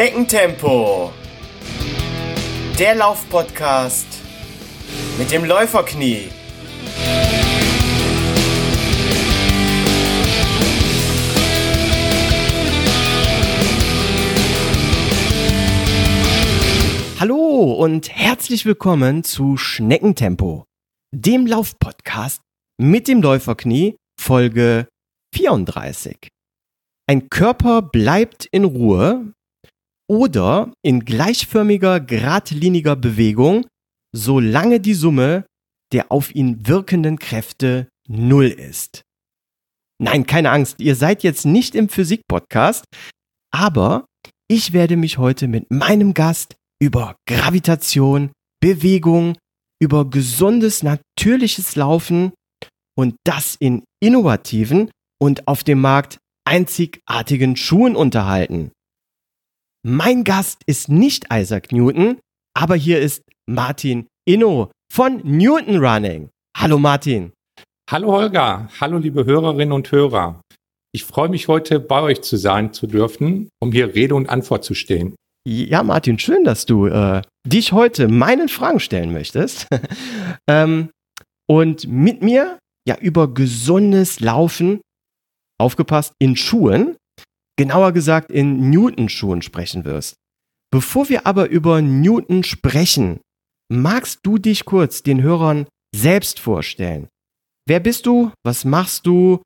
Schneckentempo. Der Laufpodcast mit dem Läuferknie. Hallo und herzlich willkommen zu Schneckentempo, dem Laufpodcast mit dem Läuferknie, Folge 34. Ein Körper bleibt in Ruhe oder in gleichförmiger, geradliniger Bewegung, solange die Summe der auf ihn wirkenden Kräfte null ist. Nein, keine Angst, ihr seid jetzt nicht im Physik-Podcast, aber ich werde mich heute mit meinem Gast über Gravitation, Bewegung, über gesundes, natürliches Laufen und das in innovativen und auf dem Markt einzigartigen Schuhen unterhalten. Mein Gast ist nicht Isaac Newton, aber hier ist Martin Inno von Newton Running. Hallo Martin. Hallo Holger, hallo liebe Hörerinnen und Hörer. Ich freue mich heute bei euch zu sein zu dürfen, um hier Rede und Antwort zu stehen. Ja, Martin, schön, dass du äh, dich heute meinen Fragen stellen möchtest. ähm, und mit mir ja über gesundes Laufen aufgepasst, in Schuhen, genauer gesagt in Newton-Schuhen sprechen wirst. Bevor wir aber über Newton sprechen, magst du dich kurz den Hörern selbst vorstellen? Wer bist du? Was machst du?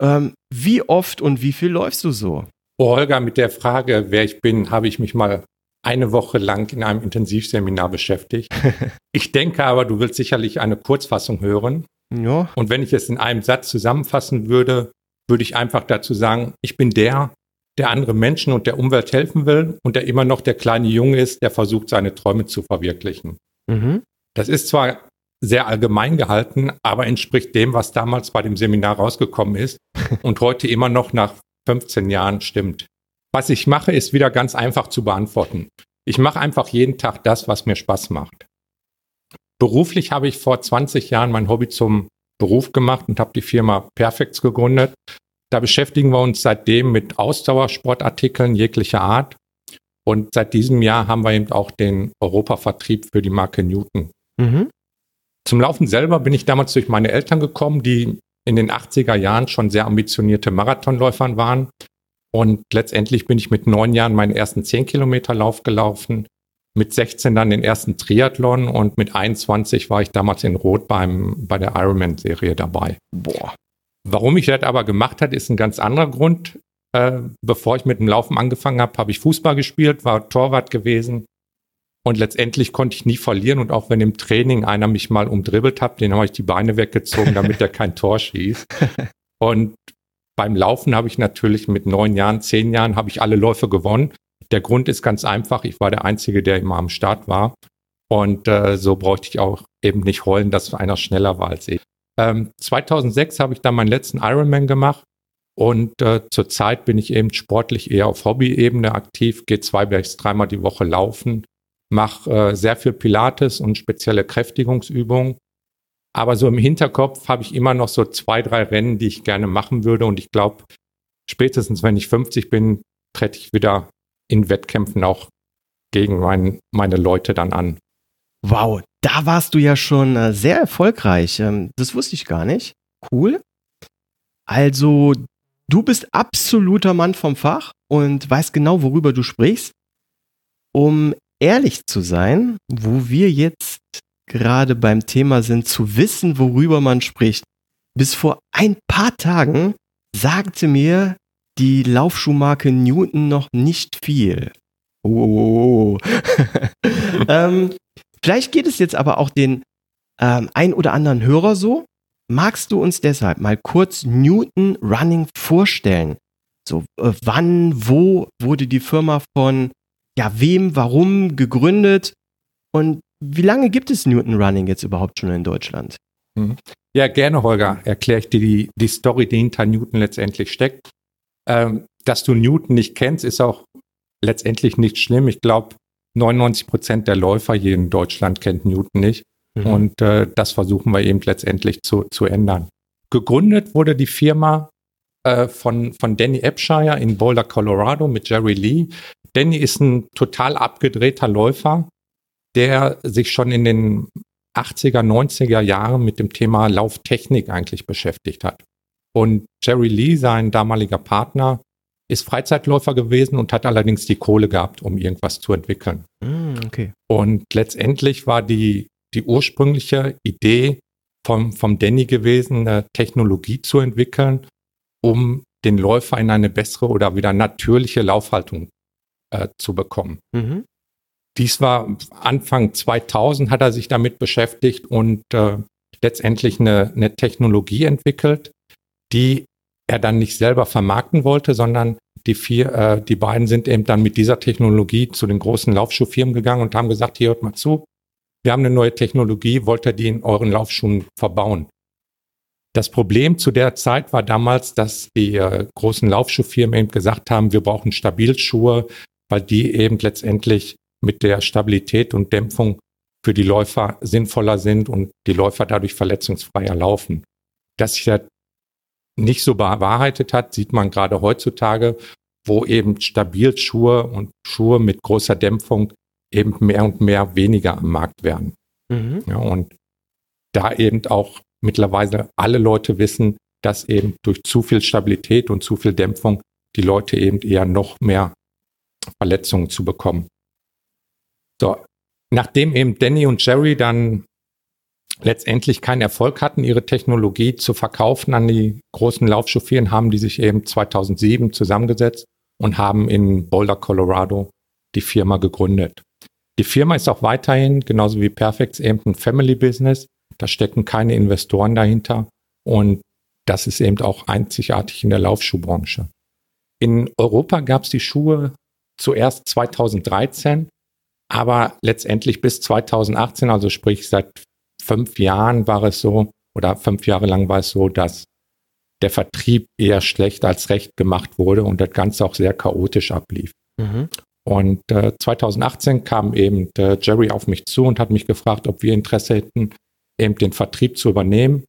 Ähm, wie oft und wie viel läufst du so? Oh, Holger, mit der Frage, wer ich bin, habe ich mich mal eine Woche lang in einem Intensivseminar beschäftigt. ich denke aber, du willst sicherlich eine Kurzfassung hören. Ja. Und wenn ich es in einem Satz zusammenfassen würde, würde ich einfach dazu sagen, ich bin der, der andere Menschen und der Umwelt helfen will und der immer noch der kleine Junge ist, der versucht, seine Träume zu verwirklichen. Mhm. Das ist zwar sehr allgemein gehalten, aber entspricht dem, was damals bei dem Seminar rausgekommen ist und heute immer noch nach 15 Jahren stimmt. Was ich mache, ist wieder ganz einfach zu beantworten. Ich mache einfach jeden Tag das, was mir Spaß macht. Beruflich habe ich vor 20 Jahren mein Hobby zum Beruf gemacht und habe die Firma Perfects gegründet. Da beschäftigen wir uns seitdem mit Ausdauersportartikeln jeglicher Art. Und seit diesem Jahr haben wir eben auch den Europavertrieb für die Marke Newton. Mhm. Zum Laufen selber bin ich damals durch meine Eltern gekommen, die in den 80er Jahren schon sehr ambitionierte Marathonläufern waren. Und letztendlich bin ich mit neun Jahren meinen ersten 10 Kilometer Lauf gelaufen, mit 16 dann den ersten Triathlon und mit 21 war ich damals in Rot beim, bei der Ironman-Serie dabei. Boah. Warum ich das aber gemacht habe, ist ein ganz anderer Grund. Äh, bevor ich mit dem Laufen angefangen habe, habe ich Fußball gespielt, war Torwart gewesen und letztendlich konnte ich nie verlieren. Und auch wenn im Training einer mich mal umdribbelt hat, den habe ich die Beine weggezogen, damit er kein Tor schießt. Und beim Laufen habe ich natürlich mit neun Jahren, zehn Jahren, habe ich alle Läufe gewonnen. Der Grund ist ganz einfach, ich war der Einzige, der immer am Start war. Und äh, so brauchte ich auch eben nicht heulen, dass einer schneller war als ich. Ähm, 2006 habe ich dann meinen letzten Ironman gemacht und äh, zurzeit bin ich eben sportlich eher auf Hobby-Ebene aktiv, gehe zwei bis dreimal die Woche laufen, mache äh, sehr viel Pilates und spezielle Kräftigungsübungen. Aber so im Hinterkopf habe ich immer noch so zwei, drei Rennen, die ich gerne machen würde. Und ich glaube, spätestens wenn ich 50 bin, trete ich wieder in Wettkämpfen auch gegen mein, meine Leute dann an. Wow, da warst du ja schon äh, sehr erfolgreich. Ähm, das wusste ich gar nicht. Cool. Also, du bist absoluter Mann vom Fach und weißt genau, worüber du sprichst. Um ehrlich zu sein, wo wir jetzt gerade beim Thema sind, zu wissen, worüber man spricht. Bis vor ein paar Tagen sagte mir die Laufschuhmarke Newton noch nicht viel. Oh. ähm, vielleicht geht es jetzt aber auch den ähm, ein oder anderen Hörer so. Magst du uns deshalb mal kurz Newton Running vorstellen? So, äh, wann, wo wurde die Firma von ja, wem, warum gegründet und wie lange gibt es Newton Running jetzt überhaupt schon in Deutschland? Mhm. Ja, gerne, Holger. Erkläre ich dir die, die Story, die hinter Newton letztendlich steckt. Ähm, dass du Newton nicht kennst, ist auch letztendlich nicht schlimm. Ich glaube, 99 Prozent der Läufer hier in Deutschland kennt Newton nicht. Mhm. Und äh, das versuchen wir eben letztendlich zu, zu ändern. Gegründet wurde die Firma äh, von, von Danny Epshire in Boulder, Colorado mit Jerry Lee Danny ist ein total abgedrehter Läufer, der sich schon in den 80er, 90er Jahren mit dem Thema Lauftechnik eigentlich beschäftigt hat. Und Jerry Lee, sein damaliger Partner, ist Freizeitläufer gewesen und hat allerdings die Kohle gehabt, um irgendwas zu entwickeln. Mm, okay. Und letztendlich war die, die ursprüngliche Idee vom, vom Danny gewesen, eine Technologie zu entwickeln, um den Läufer in eine bessere oder wieder natürliche Laufhaltung äh, zu bekommen. Mhm. Dies war Anfang 2000 hat er sich damit beschäftigt und äh, letztendlich eine, eine Technologie entwickelt, die er dann nicht selber vermarkten wollte, sondern die vier, äh, die beiden sind eben dann mit dieser Technologie zu den großen Laufschuhfirmen gegangen und haben gesagt, hier hört mal zu, wir haben eine neue Technologie, wollt ihr die in euren Laufschuhen verbauen? Das Problem zu der Zeit war damals, dass die äh, großen Laufschuhfirmen eben gesagt haben, wir brauchen Stabilschuhe, weil die eben letztendlich mit der Stabilität und Dämpfung für die Läufer sinnvoller sind und die Läufer dadurch verletzungsfreier laufen. Dass sich das nicht so bewahrheitet hat, sieht man gerade heutzutage, wo eben Stabilschuhe und Schuhe mit großer Dämpfung eben mehr und mehr weniger am Markt werden. Mhm. Ja, und da eben auch mittlerweile alle Leute wissen, dass eben durch zu viel Stabilität und zu viel Dämpfung die Leute eben eher noch mehr Verletzungen zu bekommen. So, nachdem eben Danny und Jerry dann letztendlich keinen Erfolg hatten, ihre Technologie zu verkaufen an die großen Laufchauffieren, haben die sich eben 2007 zusammengesetzt und haben in Boulder, Colorado die Firma gegründet. Die Firma ist auch weiterhin, genauso wie Perfects, eben ein Family Business. Da stecken keine Investoren dahinter und das ist eben auch einzigartig in der Laufschuhbranche. In Europa gab es die Schuhe zuerst 2013, aber letztendlich bis 2018, also sprich seit fünf Jahren war es so, oder fünf Jahre lang war es so, dass der Vertrieb eher schlecht als recht gemacht wurde und das Ganze auch sehr chaotisch ablief. Mhm. Und äh, 2018 kam eben äh, Jerry auf mich zu und hat mich gefragt, ob wir Interesse hätten, eben den Vertrieb zu übernehmen.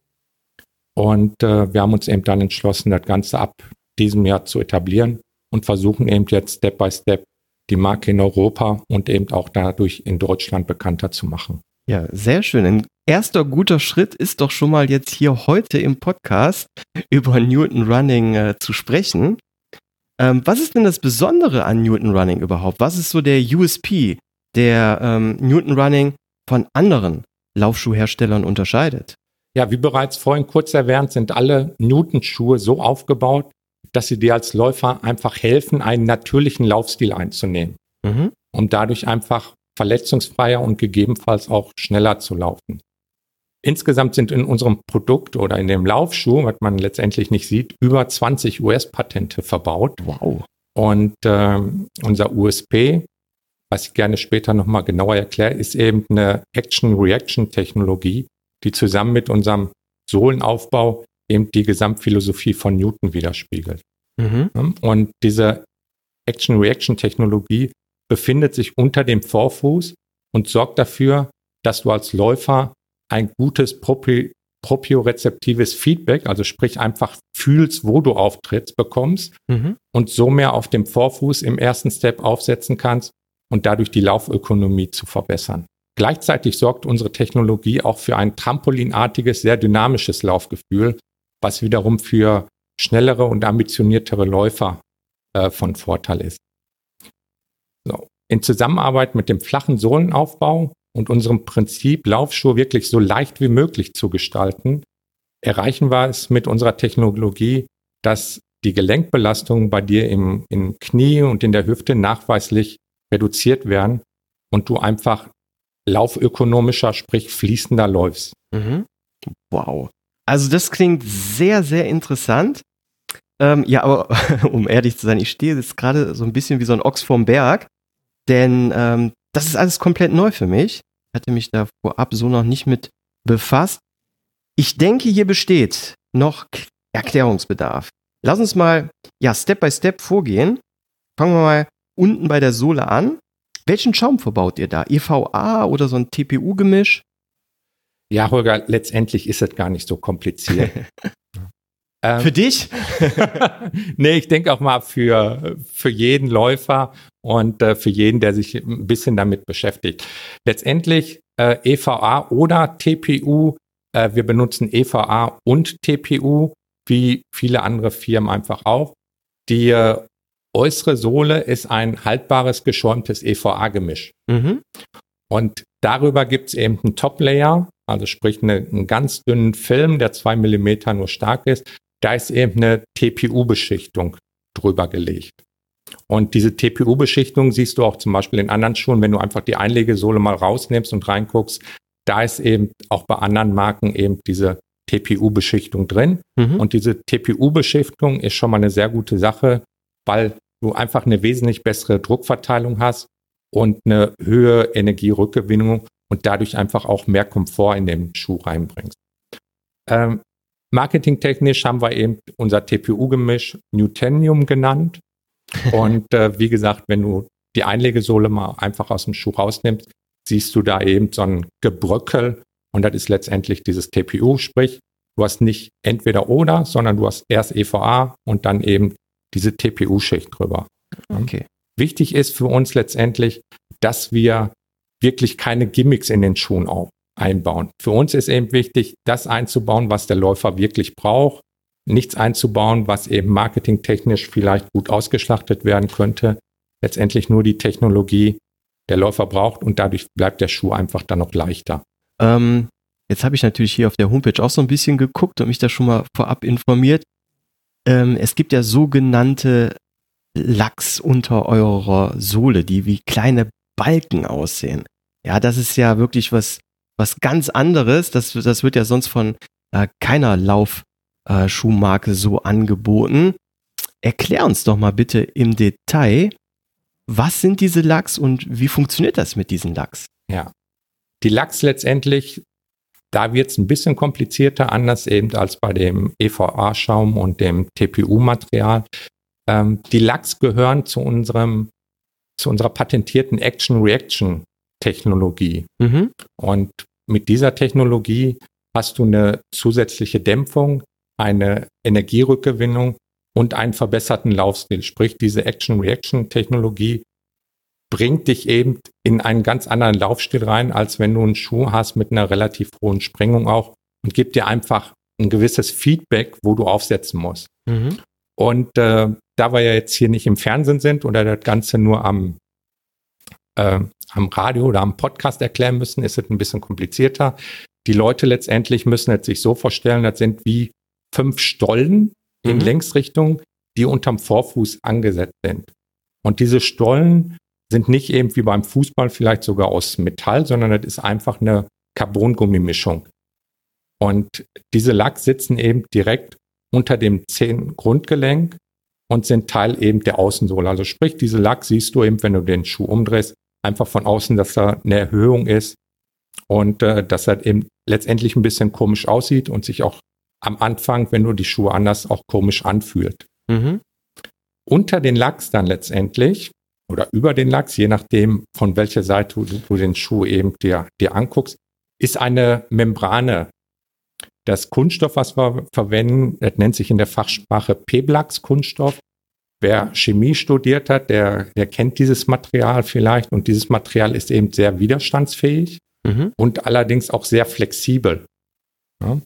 Und äh, wir haben uns eben dann entschlossen, das Ganze ab diesem Jahr zu etablieren und versuchen eben jetzt Step by Step die Marke in Europa und eben auch dadurch in Deutschland bekannter zu machen. Ja, sehr schön. Ein erster guter Schritt ist doch schon mal jetzt hier heute im Podcast über Newton Running äh, zu sprechen. Ähm, was ist denn das Besondere an Newton Running überhaupt? Was ist so der USP, der ähm, Newton Running von anderen Laufschuhherstellern unterscheidet? Ja, wie bereits vorhin kurz erwähnt, sind alle Newton-Schuhe so aufgebaut, dass sie dir als Läufer einfach helfen, einen natürlichen Laufstil einzunehmen, mhm. um dadurch einfach verletzungsfreier und gegebenenfalls auch schneller zu laufen. Insgesamt sind in unserem Produkt oder in dem Laufschuh, was man letztendlich nicht sieht, über 20 US-Patente verbaut. Wow. Und äh, unser USP, was ich gerne später nochmal genauer erkläre, ist eben eine Action-Reaction-Technologie, die zusammen mit unserem Sohlenaufbau eben die Gesamtphilosophie von Newton widerspiegelt. Mhm. Und diese Action-Reaction-Technologie befindet sich unter dem Vorfuß und sorgt dafür, dass du als Läufer ein gutes Propri propriorezeptives Feedback, also sprich einfach fühlst, wo du auftrittst, bekommst mhm. und so mehr auf dem Vorfuß im ersten Step aufsetzen kannst und dadurch die Laufökonomie zu verbessern. Gleichzeitig sorgt unsere Technologie auch für ein trampolinartiges, sehr dynamisches Laufgefühl, was wiederum für schnellere und ambitioniertere Läufer äh, von Vorteil ist. So. In Zusammenarbeit mit dem flachen Sohlenaufbau und unserem Prinzip, Laufschuhe wirklich so leicht wie möglich zu gestalten, erreichen wir es mit unserer Technologie, dass die Gelenkbelastungen bei dir im, im Knie und in der Hüfte nachweislich reduziert werden und du einfach laufökonomischer, sprich fließender läufst. Mhm. Wow. Also das klingt sehr, sehr interessant. Ähm, ja, aber um ehrlich zu sein, ich stehe jetzt gerade so ein bisschen wie so ein Ochs vorm Berg, denn ähm, das ist alles komplett neu für mich. Ich hatte mich da vorab so noch nicht mit befasst. Ich denke, hier besteht noch Erklärungsbedarf. Lass uns mal ja Step by Step vorgehen. Fangen wir mal unten bei der Sohle an. Welchen Schaum verbaut ihr da? EVA oder so ein TPU-Gemisch? Ja, Holger, letztendlich ist es gar nicht so kompliziert. Ähm, für dich? nee, ich denke auch mal für, für jeden Läufer und äh, für jeden, der sich ein bisschen damit beschäftigt. Letztendlich äh, EVA oder TPU. Äh, wir benutzen EVA und TPU, wie viele andere Firmen einfach auch. Die äh, äußere Sohle ist ein haltbares, geschäumtes EVA-Gemisch. Mhm. Und darüber gibt es eben einen Top-Layer, also sprich eine, einen ganz dünnen Film, der zwei Millimeter nur stark ist. Da ist eben eine TPU-Beschichtung drüber gelegt. Und diese TPU-Beschichtung siehst du auch zum Beispiel in anderen Schuhen, wenn du einfach die Einlegesohle mal rausnimmst und reinguckst. Da ist eben auch bei anderen Marken eben diese TPU-Beschichtung drin. Mhm. Und diese TPU-Beschichtung ist schon mal eine sehr gute Sache, weil du einfach eine wesentlich bessere Druckverteilung hast und eine höhere Energierückgewinnung und dadurch einfach auch mehr Komfort in den Schuh reinbringst. Ähm, marketingtechnisch haben wir eben unser TPU-Gemisch Newtenium genannt. Und äh, wie gesagt, wenn du die Einlegesohle mal einfach aus dem Schuh rausnimmst, siehst du da eben so ein Gebröckel und das ist letztendlich dieses TPU, sprich, du hast nicht entweder oder, sondern du hast erst EVA und dann eben diese TPU-Schicht drüber. Okay. Wichtig ist für uns letztendlich, dass wir wirklich keine Gimmicks in den Schuhen auch einbauen. Für uns ist eben wichtig, das einzubauen, was der Läufer wirklich braucht. Nichts einzubauen, was eben marketingtechnisch vielleicht gut ausgeschlachtet werden könnte. Letztendlich nur die Technologie, der Läufer braucht und dadurch bleibt der Schuh einfach dann noch leichter. Ähm, jetzt habe ich natürlich hier auf der Homepage auch so ein bisschen geguckt und mich da schon mal vorab informiert. Ähm, es gibt ja sogenannte Lachs unter eurer Sohle, die wie kleine Balken aussehen. Ja, das ist ja wirklich was, was ganz anderes. Das, das wird ja sonst von äh, keiner Laufschuhmarke äh, so angeboten. Erklär uns doch mal bitte im Detail, was sind diese Lachs und wie funktioniert das mit diesen Lachs? Ja, die Lachs letztendlich, da wird es ein bisschen komplizierter, anders eben als bei dem EVA-Schaum und dem TPU-Material. Ähm, die Lachs gehören zu unserem, zu unserer patentierten Action-Reaction-Technologie. Mhm. Und mit dieser Technologie hast du eine zusätzliche Dämpfung, eine Energierückgewinnung und einen verbesserten Laufstil. Sprich, diese Action-Reaction-Technologie bringt dich eben in einen ganz anderen Laufstil rein, als wenn du einen Schuh hast mit einer relativ hohen Sprengung auch und gibt dir einfach ein gewisses Feedback, wo du aufsetzen musst. Mhm. Und äh, da wir ja jetzt hier nicht im Fernsehen sind oder das Ganze nur am, äh, am Radio oder am Podcast erklären müssen, ist es ein bisschen komplizierter. Die Leute letztendlich müssen es sich so vorstellen, das sind wie fünf Stollen mhm. in Längsrichtung, die unterm Vorfuß angesetzt sind. Und diese Stollen sind nicht eben wie beim Fußball vielleicht sogar aus Metall, sondern das ist einfach eine Carbongummimischung. Und diese Lack sitzen eben direkt unter dem Zehengrundgelenk und sind Teil eben der Außensohle. Also sprich, diese Lack siehst du eben, wenn du den Schuh umdrehst, einfach von außen, dass da eine Erhöhung ist und äh, dass er eben letztendlich ein bisschen komisch aussieht und sich auch am Anfang, wenn du die Schuhe anders, auch komisch anfühlt. Mhm. Unter den Lachs dann letztendlich oder über den Lachs, je nachdem, von welcher Seite du, du den Schuh eben dir, dir anguckst, ist eine Membrane. Das Kunststoff, was wir verwenden, das nennt sich in der Fachsprache Peblax-Kunststoff. Wer Chemie studiert hat, der, der kennt dieses Material vielleicht und dieses Material ist eben sehr widerstandsfähig mhm. und allerdings auch sehr flexibel. Ja?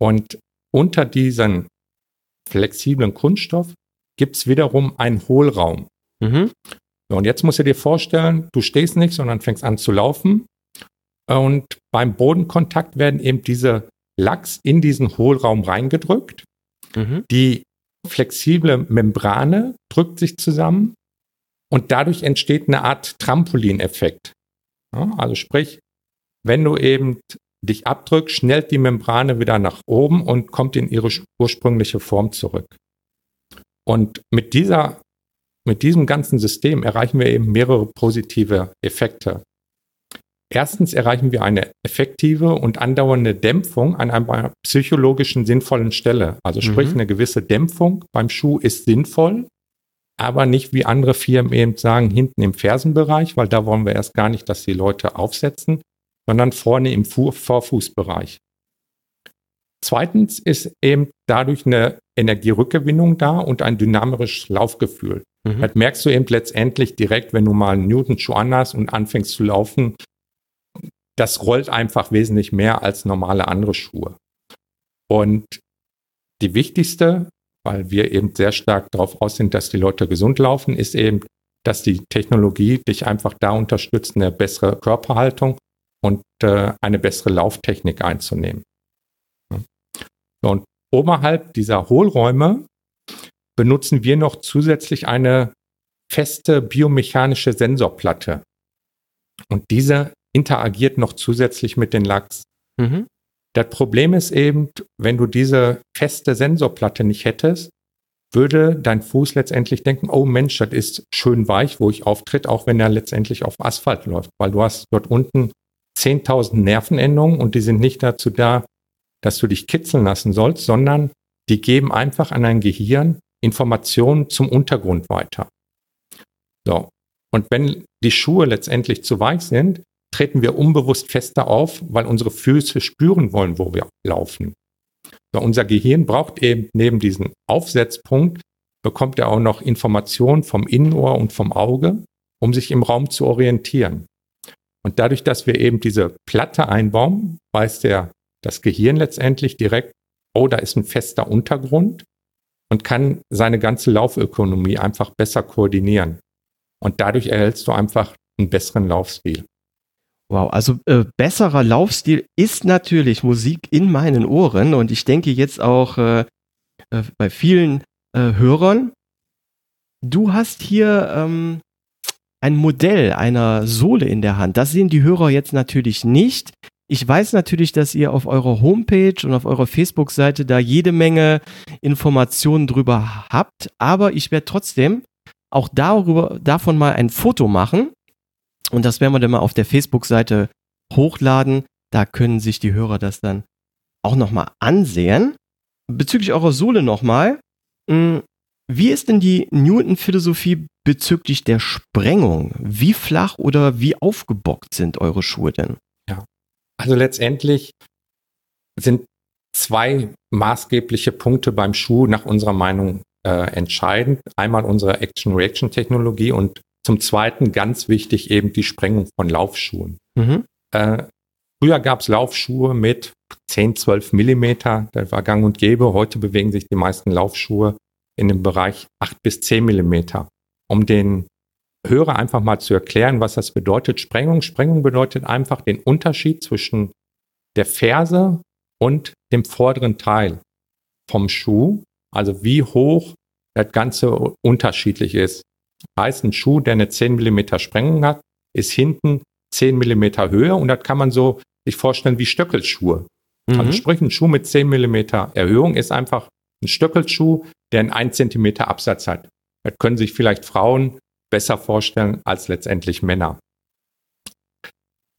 Und unter diesem flexiblen Kunststoff gibt es wiederum einen Hohlraum. Mhm. Und jetzt musst du dir vorstellen, du stehst nicht, sondern fängst an zu laufen. Und beim Bodenkontakt werden eben diese Lachs in diesen Hohlraum reingedrückt. Mhm. Die flexible Membrane drückt sich zusammen und dadurch entsteht eine Art Trampolineffekt. Ja, also sprich, wenn du eben dich abdrückst, schnellt die Membrane wieder nach oben und kommt in ihre ursprüngliche Form zurück. Und mit dieser mit diesem ganzen System erreichen wir eben mehrere positive Effekte. Erstens erreichen wir eine effektive und andauernde Dämpfung an einer psychologischen sinnvollen Stelle. Also sprich, mhm. eine gewisse Dämpfung beim Schuh ist sinnvoll, aber nicht wie andere Firmen eben sagen, hinten im Fersenbereich, weil da wollen wir erst gar nicht, dass die Leute aufsetzen, sondern vorne im Vorfußbereich. Zweitens ist eben dadurch eine Energierückgewinnung da und ein dynamisches Laufgefühl. Mhm. Das merkst du eben letztendlich direkt, wenn du mal einen Newton-Schuh anhast und anfängst zu laufen. Das rollt einfach wesentlich mehr als normale andere Schuhe. Und die wichtigste, weil wir eben sehr stark darauf aus sind, dass die Leute gesund laufen, ist eben, dass die Technologie dich einfach da unterstützt, eine bessere Körperhaltung und äh, eine bessere Lauftechnik einzunehmen. Und oberhalb dieser Hohlräume benutzen wir noch zusätzlich eine feste biomechanische Sensorplatte. Und diese interagiert noch zusätzlich mit den Lachs. Mhm. Das Problem ist eben, wenn du diese feste Sensorplatte nicht hättest, würde dein Fuß letztendlich denken, oh Mensch, das ist schön weich, wo ich auftritt, auch wenn er letztendlich auf Asphalt läuft, weil du hast dort unten 10.000 Nervenendungen und die sind nicht dazu da, dass du dich kitzeln lassen sollst, sondern die geben einfach an dein Gehirn Informationen zum Untergrund weiter. So. Und wenn die Schuhe letztendlich zu weich sind, treten wir unbewusst fester auf, weil unsere Füße spüren wollen, wo wir laufen. So, unser Gehirn braucht eben neben diesem Aufsetzpunkt, bekommt er auch noch Informationen vom Innenohr und vom Auge, um sich im Raum zu orientieren. Und dadurch, dass wir eben diese Platte einbauen, weiß der, das Gehirn letztendlich direkt, oh, da ist ein fester Untergrund und kann seine ganze Laufökonomie einfach besser koordinieren. Und dadurch erhältst du einfach einen besseren Laufstil. Wow, also äh, besserer Laufstil ist natürlich Musik in meinen Ohren und ich denke jetzt auch äh, äh, bei vielen äh, Hörern. Du hast hier ähm, ein Modell einer Sohle in der Hand. Das sehen die Hörer jetzt natürlich nicht. Ich weiß natürlich, dass ihr auf eurer Homepage und auf eurer Facebook-Seite da jede Menge Informationen drüber habt, aber ich werde trotzdem auch darüber, davon mal ein Foto machen und das werden wir dann mal auf der Facebook-Seite hochladen. Da können sich die Hörer das dann auch nochmal ansehen. Bezüglich eurer Sohle nochmal. Hm, wie ist denn die Newton-Philosophie bezüglich der Sprengung? Wie flach oder wie aufgebockt sind eure Schuhe denn? Also letztendlich sind zwei maßgebliche Punkte beim Schuh nach unserer Meinung äh, entscheidend. Einmal unsere Action-Reaction-Technologie und zum Zweiten ganz wichtig eben die Sprengung von Laufschuhen. Mhm. Äh, früher gab es Laufschuhe mit 10, 12 Millimeter, das war gang und gäbe. Heute bewegen sich die meisten Laufschuhe in dem Bereich 8 bis 10 Millimeter. Um den Hörer einfach mal zu erklären, was das bedeutet. Sprengung. Sprengung bedeutet einfach den Unterschied zwischen der Ferse und dem vorderen Teil vom Schuh. Also wie hoch das Ganze unterschiedlich ist. Heißt, ein Schuh, der eine 10 mm Sprengung hat, ist hinten 10 mm Höhe und das kann man so sich vorstellen wie Stöckelschuhe. Mhm. Also sprich, ein Schuh mit 10 mm Erhöhung ist einfach ein Stöckelschuh, der einen 1 cm Absatz hat. Das können sich vielleicht Frauen besser vorstellen als letztendlich Männer.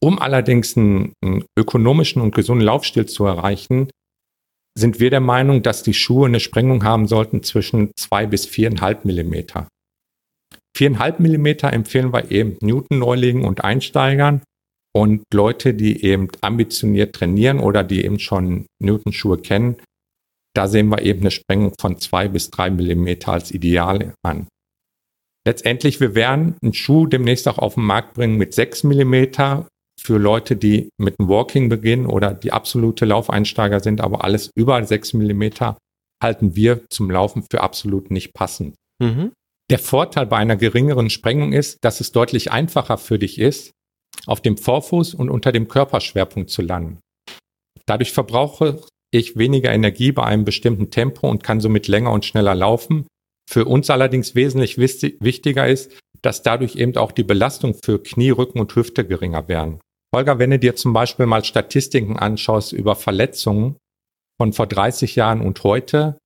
Um allerdings einen, einen ökonomischen und gesunden Laufstil zu erreichen, sind wir der Meinung, dass die Schuhe eine Sprengung haben sollten zwischen zwei bis viereinhalb Millimeter. Viereinhalb Millimeter empfehlen wir eben Newton-Neulingen und Einsteigern und Leute, die eben ambitioniert trainieren oder die eben schon Newton-Schuhe kennen. Da sehen wir eben eine Sprengung von zwei bis drei Millimeter als Ideal an. Letztendlich, wir werden einen Schuh demnächst auch auf den Markt bringen mit 6 mm für Leute, die mit dem Walking beginnen oder die absolute Laufeinsteiger sind, aber alles über 6 mm halten wir zum Laufen für absolut nicht passend. Mhm. Der Vorteil bei einer geringeren Sprengung ist, dass es deutlich einfacher für dich ist, auf dem Vorfuß und unter dem Körperschwerpunkt zu landen. Dadurch verbrauche ich weniger Energie bei einem bestimmten Tempo und kann somit länger und schneller laufen, für uns allerdings wesentlich wichtiger ist, dass dadurch eben auch die Belastung für Knie, Rücken und Hüfte geringer werden. Holger, wenn du dir zum Beispiel mal Statistiken anschaust über Verletzungen von vor 30 Jahren und heute,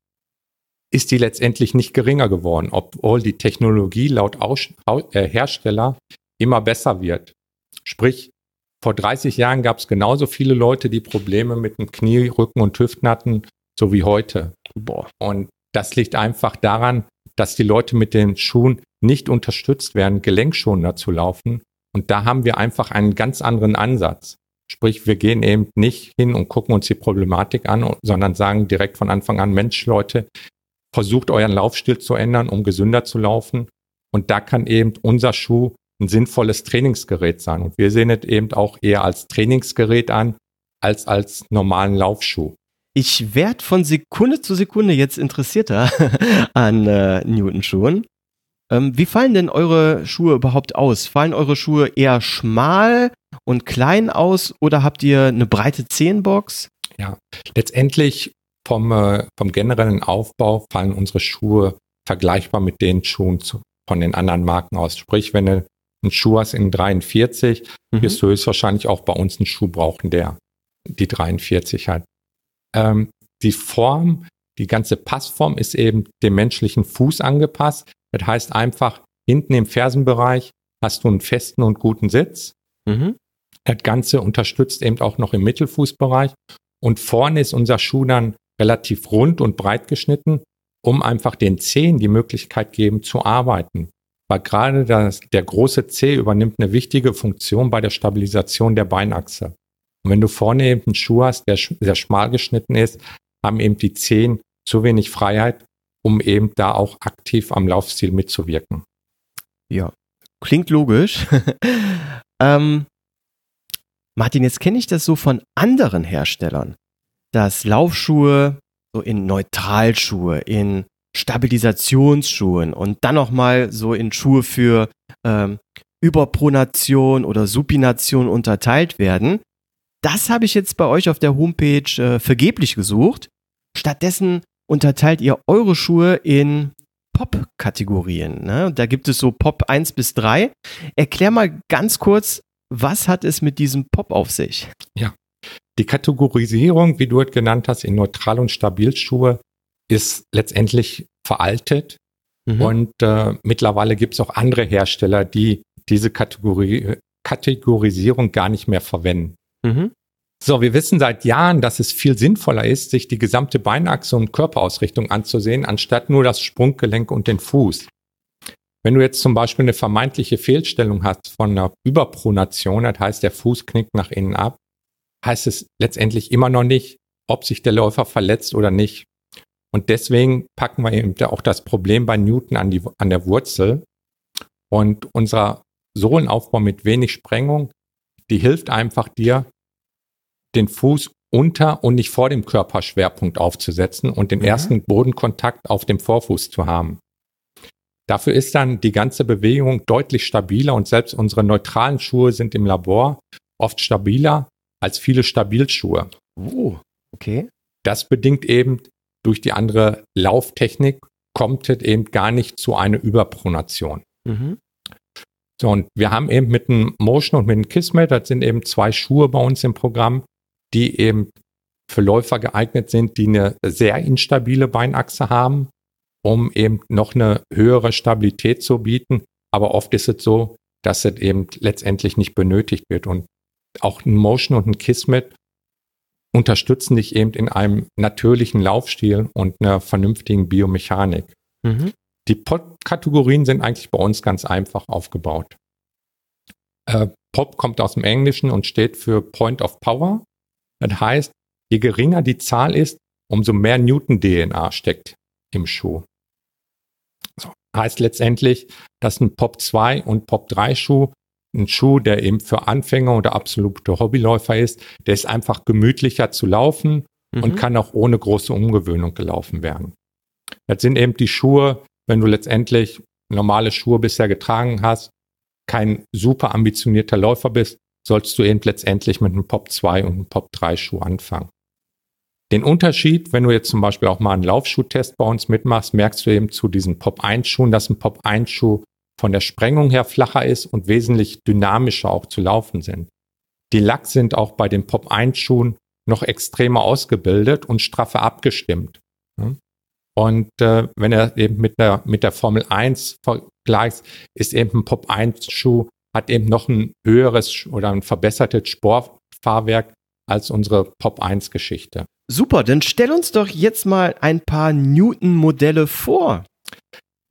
ist die letztendlich nicht geringer geworden, obwohl die Technologie laut Aus äh, Hersteller immer besser wird. Sprich, vor 30 Jahren gab es genauso viele Leute, die Probleme mit dem Knie, Rücken und Hüften hatten, so wie heute. Boah. Und das liegt einfach daran, dass die Leute mit den Schuhen nicht unterstützt werden, gelenkschonender zu laufen. Und da haben wir einfach einen ganz anderen Ansatz. Sprich, wir gehen eben nicht hin und gucken uns die Problematik an, sondern sagen direkt von Anfang an, Mensch, Leute, versucht euren Laufstil zu ändern, um gesünder zu laufen. Und da kann eben unser Schuh ein sinnvolles Trainingsgerät sein. Und wir sehen es eben auch eher als Trainingsgerät an, als als normalen Laufschuh. Ich werde von Sekunde zu Sekunde jetzt interessierter an äh, Newton-Schuhen. Ähm, wie fallen denn eure Schuhe überhaupt aus? Fallen eure Schuhe eher schmal und klein aus oder habt ihr eine breite Zehenbox? Ja, letztendlich vom, äh, vom generellen Aufbau fallen unsere Schuhe vergleichbar mit den Schuhen zu, von den anderen Marken aus. Sprich, wenn du einen Schuh hast in 43, mhm. wirst du höchstwahrscheinlich auch bei uns einen Schuh brauchen, der die 43 hat. Ähm, die Form, die ganze Passform ist eben dem menschlichen Fuß angepasst. Das heißt einfach, hinten im Fersenbereich hast du einen festen und guten Sitz. Mhm. Das Ganze unterstützt eben auch noch im Mittelfußbereich. Und vorne ist unser Schuh dann relativ rund und breit geschnitten, um einfach den Zehen die Möglichkeit geben zu arbeiten. Weil gerade das, der große Zeh übernimmt eine wichtige Funktion bei der Stabilisation der Beinachse. Und wenn du vorne eben einen Schuh hast, der sehr schmal geschnitten ist, haben eben die Zehen zu wenig Freiheit, um eben da auch aktiv am Laufstil mitzuwirken. Ja, klingt logisch. ähm, Martin, jetzt kenne ich das so von anderen Herstellern, dass Laufschuhe so in Neutralschuhe, in Stabilisationsschuhen und dann nochmal so in Schuhe für ähm, Überpronation oder Supination unterteilt werden. Das habe ich jetzt bei euch auf der Homepage äh, vergeblich gesucht. Stattdessen unterteilt ihr eure Schuhe in Pop-Kategorien. Ne? Da gibt es so Pop 1 bis 3. Erklär mal ganz kurz, was hat es mit diesem Pop auf sich? Ja, die Kategorisierung, wie du es genannt hast, in Neutral- und Stabilschuhe ist letztendlich veraltet. Mhm. Und äh, mittlerweile gibt es auch andere Hersteller, die diese Kategorie, Kategorisierung gar nicht mehr verwenden. Mhm. So, wir wissen seit Jahren, dass es viel sinnvoller ist, sich die gesamte Beinachse und Körperausrichtung anzusehen, anstatt nur das Sprunggelenk und den Fuß. Wenn du jetzt zum Beispiel eine vermeintliche Fehlstellung hast von einer Überpronation, das heißt, der Fuß knickt nach innen ab, heißt es letztendlich immer noch nicht, ob sich der Läufer verletzt oder nicht. Und deswegen packen wir eben auch das Problem bei Newton an, die, an der Wurzel. Und unser Sohlenaufbau mit wenig Sprengung die hilft einfach dir, den Fuß unter und nicht vor dem Körperschwerpunkt aufzusetzen und den mhm. ersten Bodenkontakt auf dem Vorfuß zu haben. Dafür ist dann die ganze Bewegung deutlich stabiler und selbst unsere neutralen Schuhe sind im Labor oft stabiler als viele Stabilschuhe. Oh, okay. Das bedingt eben durch die andere Lauftechnik kommt es eben gar nicht zu einer Überpronation. Mhm. So, und wir haben eben mit einem Motion und mit einem Kismet, das sind eben zwei Schuhe bei uns im Programm, die eben für Läufer geeignet sind, die eine sehr instabile Beinachse haben, um eben noch eine höhere Stabilität zu bieten. Aber oft ist es so, dass es eben letztendlich nicht benötigt wird. Und auch ein Motion und ein Kismet unterstützen dich eben in einem natürlichen Laufstil und einer vernünftigen Biomechanik. Mhm. Die Pod-Kategorien sind eigentlich bei uns ganz einfach aufgebaut. Äh, Pop kommt aus dem Englischen und steht für Point of Power. Das heißt, je geringer die Zahl ist, umso mehr Newton-DNA steckt im Schuh. So, heißt letztendlich, dass ein Pop 2 und Pop 3 Schuh ein Schuh, der eben für Anfänger oder absolute Hobbyläufer ist, der ist einfach gemütlicher zu laufen mhm. und kann auch ohne große Umgewöhnung gelaufen werden. Das sind eben die Schuhe, wenn du letztendlich normale Schuhe bisher getragen hast, kein super ambitionierter Läufer bist, sollst du eben letztendlich mit einem Pop 2 und einem Pop 3 Schuh anfangen. Den Unterschied, wenn du jetzt zum Beispiel auch mal einen Laufschuhtest bei uns mitmachst, merkst du eben zu diesen Pop 1 Schuhen, dass ein Pop 1 Schuh von der Sprengung her flacher ist und wesentlich dynamischer auch zu laufen sind. Die Lacks sind auch bei den Pop 1 Schuhen noch extremer ausgebildet und straffer abgestimmt. Und äh, wenn er eben mit der, mit der Formel 1 vergleicht, ist eben ein Pop 1 Schuh, hat eben noch ein höheres oder ein verbessertes Sportfahrwerk als unsere Pop 1 Geschichte. Super, dann stell uns doch jetzt mal ein paar Newton-Modelle vor.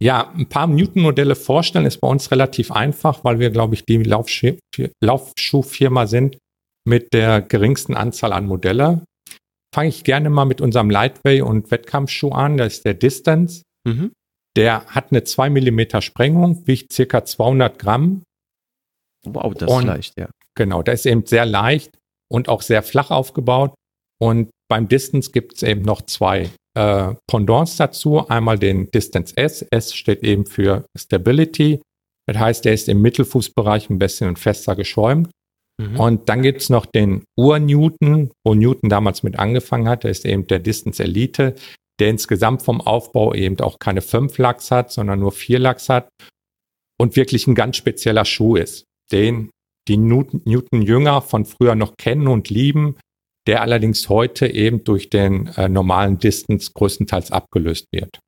Ja, ein paar Newton-Modelle vorstellen ist bei uns relativ einfach, weil wir, glaube ich, die Laufschuhfirma sind, mit der geringsten Anzahl an Modelle. Fange ich gerne mal mit unserem Lightway und Wettkampfschuh an. Das ist der Distance. Mhm. Der hat eine 2 mm Sprengung, wiegt circa 200 Gramm. Wow, das und, ist leicht, ja. Genau, der ist eben sehr leicht und auch sehr flach aufgebaut. Und beim Distance gibt es eben noch zwei äh, Pendants dazu. Einmal den Distance S. S steht eben für Stability. Das heißt, der ist im Mittelfußbereich ein bisschen fester geschäumt. Mhm. Und dann gibt es noch den Ur-Newton, wo Newton damals mit angefangen hat. Der ist eben der Distance Elite, der insgesamt vom Aufbau eben auch keine 5 Lachs hat, sondern nur 4 Lachs hat und wirklich ein ganz spezieller Schuh ist, den die Newton-Jünger von früher noch kennen und lieben, der allerdings heute eben durch den äh, normalen Distance größtenteils abgelöst wird.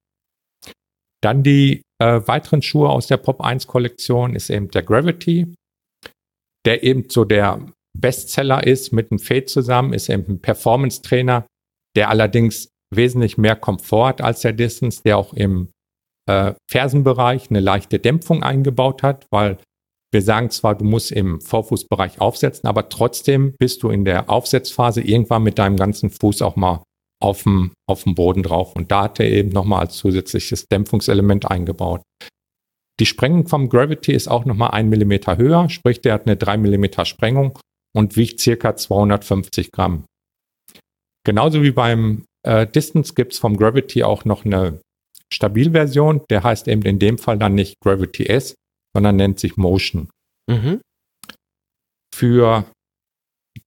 Dann die äh, weiteren Schuhe aus der Pop 1 Kollektion ist eben der Gravity, der eben so der Bestseller ist mit dem Fade zusammen, ist eben ein Performance Trainer, der allerdings wesentlich mehr Komfort als der Distance, der auch im äh, Fersenbereich eine leichte Dämpfung eingebaut hat, weil wir sagen zwar, du musst im Vorfußbereich aufsetzen, aber trotzdem bist du in der Aufsetzphase irgendwann mit deinem ganzen Fuß auch mal auf dem, auf dem Boden drauf. Und da hat er eben nochmal als zusätzliches Dämpfungselement eingebaut. Die Sprengung vom Gravity ist auch nochmal ein Millimeter höher, sprich, der hat eine drei Millimeter Sprengung und wiegt circa 250 Gramm. Genauso wie beim äh, Distance gibt es vom Gravity auch noch eine Stabilversion. Der heißt eben in dem Fall dann nicht Gravity S, sondern nennt sich Motion. Mhm. Für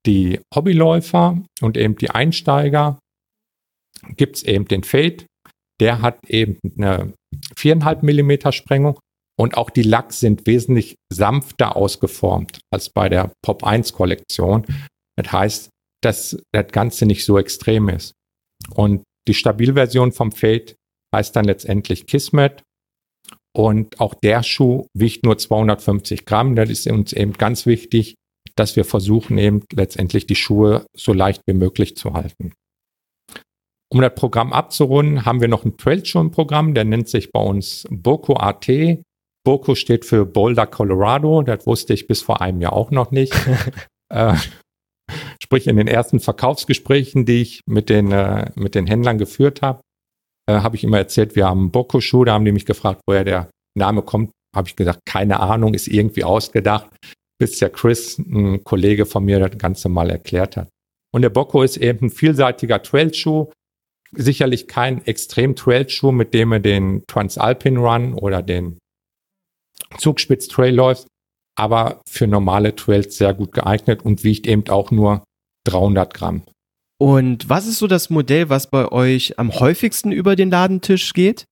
die Hobbyläufer und eben die Einsteiger gibt es eben den Fade. Der hat eben eine 4,5 Millimeter Sprengung und auch die Lachs sind wesentlich sanfter ausgeformt als bei der Pop 1 Kollektion. Das heißt, dass das Ganze nicht so extrem ist. Und die Stabilversion vom Fade heißt dann letztendlich Kismet. Und auch der Schuh wiegt nur 250 Gramm. Das ist uns eben ganz wichtig, dass wir versuchen, eben letztendlich die Schuhe so leicht wie möglich zu halten. Um das Programm abzurunden, haben wir noch ein Trailschuh im Programm, der nennt sich bei uns Boko AT. Boko steht für Boulder, Colorado. Das wusste ich bis vor einem Jahr auch noch nicht. äh, sprich, in den ersten Verkaufsgesprächen, die ich mit den, äh, mit den Händlern geführt habe, äh, habe ich immer erzählt, wir haben Boko-Schuh. Da haben die mich gefragt, woher der Name kommt. Habe ich gesagt, keine Ahnung, ist irgendwie ausgedacht. Bis der Chris, ein Kollege von mir, das Ganze mal erklärt hat. Und der Boko ist eben ein vielseitiger Trailschuh sicherlich kein Extrem-Trail-Schuh, mit dem er den Transalpine Run oder den Zugspitz-Trail läuft, aber für normale Trails sehr gut geeignet und wiegt eben auch nur 300 Gramm. Und was ist so das Modell, was bei euch am häufigsten über den Ladentisch geht?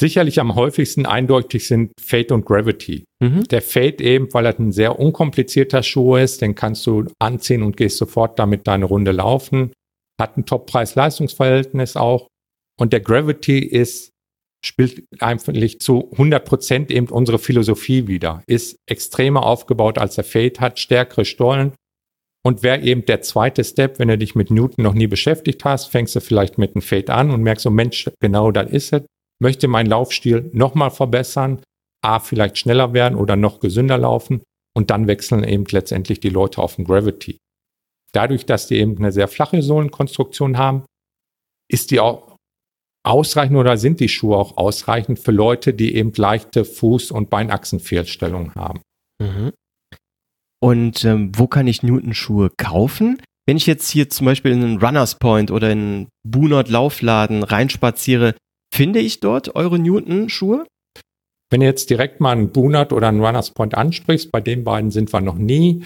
Sicherlich am häufigsten eindeutig sind Fade und Gravity. Mhm. Der Fade eben, weil er ein sehr unkomplizierter Schuh ist, den kannst du anziehen und gehst sofort damit deine Runde laufen hat ein Top-Preis-Leistungsverhältnis auch. Und der Gravity ist, spielt eigentlich zu 100 Prozent eben unsere Philosophie wieder. Ist extremer aufgebaut als der Fade, hat stärkere Stollen. Und wäre eben der zweite Step, wenn du dich mit Newton noch nie beschäftigt hast, fängst du vielleicht mit einem Fade an und merkst so, Mensch, genau das ist es. Möchte meinen Laufstil nochmal verbessern, A, vielleicht schneller werden oder noch gesünder laufen. Und dann wechseln eben letztendlich die Leute auf den Gravity. Dadurch, dass die eben eine sehr flache Sohlenkonstruktion haben, ist die auch ausreichend oder sind die Schuhe auch ausreichend für Leute, die eben leichte Fuß- und Beinachsenfehlstellungen haben. Mhm. Und ähm, wo kann ich Newton-Schuhe kaufen? Wenn ich jetzt hier zum Beispiel in einen Runners Point oder in einen Bunot Laufladen reinspaziere, finde ich dort eure Newton-Schuhe? Wenn du jetzt direkt mal einen Bunat oder einen Runners Point ansprichst, bei den beiden sind wir noch nie.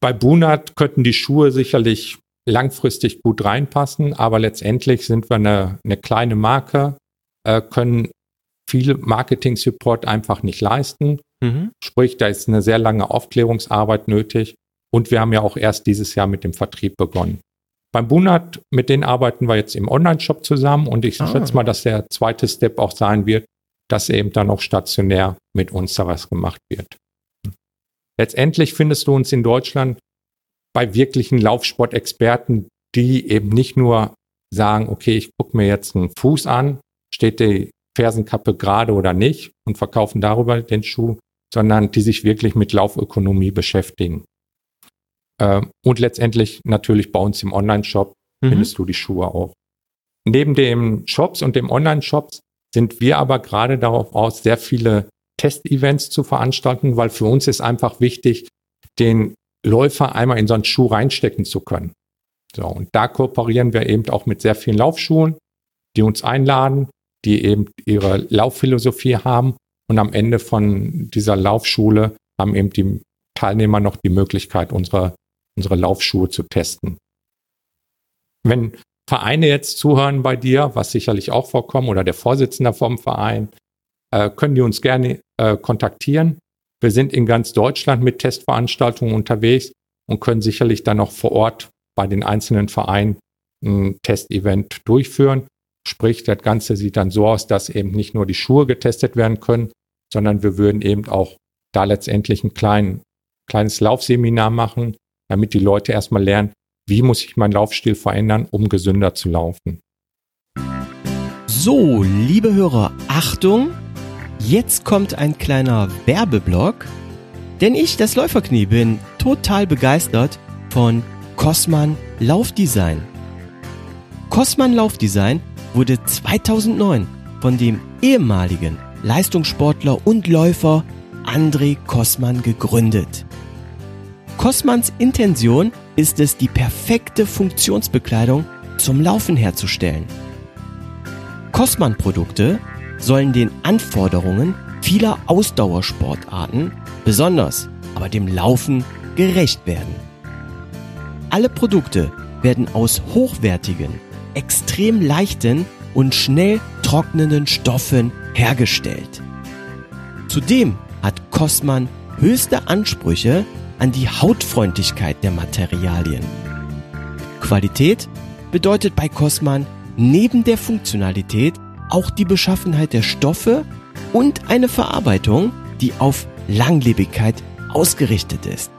Bei Bunat könnten die Schuhe sicherlich langfristig gut reinpassen, aber letztendlich sind wir eine, eine kleine Marke, äh, können viel Marketing-Support einfach nicht leisten. Mhm. Sprich, da ist eine sehr lange Aufklärungsarbeit nötig. Und wir haben ja auch erst dieses Jahr mit dem Vertrieb begonnen. Beim Bunat, mit denen arbeiten wir jetzt im Online-Shop zusammen und ich ah. schätze mal, dass der zweite Step auch sein wird, dass eben dann auch stationär mit uns da was gemacht wird. Letztendlich findest du uns in Deutschland bei wirklichen Laufsportexperten, die eben nicht nur sagen, okay, ich gucke mir jetzt einen Fuß an, steht die Fersenkappe gerade oder nicht und verkaufen darüber den Schuh, sondern die sich wirklich mit Laufökonomie beschäftigen. Äh, und letztendlich natürlich bei uns im Online-Shop mhm. findest du die Schuhe auch. Neben den Shops und dem Online-Shops sind wir aber gerade darauf aus, sehr viele Testevents zu veranstalten, weil für uns ist einfach wichtig, den Läufer einmal in so einen Schuh reinstecken zu können. So, und da kooperieren wir eben auch mit sehr vielen Laufschulen, die uns einladen, die eben ihre Laufphilosophie haben. Und am Ende von dieser Laufschule haben eben die Teilnehmer noch die Möglichkeit, unsere, unsere Laufschuhe zu testen. Wenn Vereine jetzt zuhören bei dir, was sicherlich auch vorkommt, oder der Vorsitzende vom Verein, äh, können die uns gerne äh, kontaktieren. Wir sind in ganz Deutschland mit Testveranstaltungen unterwegs und können sicherlich dann auch vor Ort bei den einzelnen Vereinen ein Testevent durchführen. Sprich, das Ganze sieht dann so aus, dass eben nicht nur die Schuhe getestet werden können, sondern wir würden eben auch da letztendlich ein klein, kleines Laufseminar machen, damit die Leute erstmal lernen, wie muss ich meinen Laufstil verändern, um gesünder zu laufen. So, liebe Hörer, Achtung! Jetzt kommt ein kleiner Werbeblock, denn ich, das Läuferknie, bin total begeistert von Cosman Laufdesign. Cosman Laufdesign wurde 2009 von dem ehemaligen Leistungssportler und Läufer André Kosman gegründet. Kosmans Intention ist es, die perfekte Funktionsbekleidung zum Laufen herzustellen. Kosman-Produkte sollen den Anforderungen vieler Ausdauersportarten, besonders aber dem Laufen, gerecht werden. Alle Produkte werden aus hochwertigen, extrem leichten und schnell trocknenden Stoffen hergestellt. Zudem hat Cosman höchste Ansprüche an die Hautfreundlichkeit der Materialien. Qualität bedeutet bei Cosman neben der Funktionalität auch die Beschaffenheit der Stoffe und eine Verarbeitung, die auf Langlebigkeit ausgerichtet ist.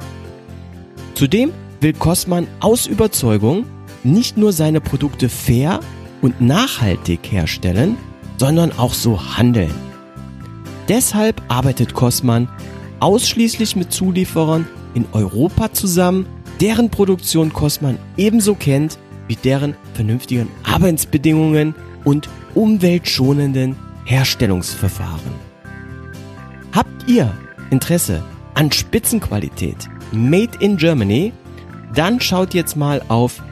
Zudem will Cosman aus Überzeugung nicht nur seine Produkte fair und nachhaltig herstellen, sondern auch so handeln. Deshalb arbeitet Cosman ausschließlich mit Zulieferern in Europa zusammen, deren Produktion Cosman ebenso kennt wie deren vernünftigen Arbeitsbedingungen und umweltschonenden Herstellungsverfahren. Habt ihr Interesse an Spitzenqualität Made in Germany? Dann schaut jetzt mal auf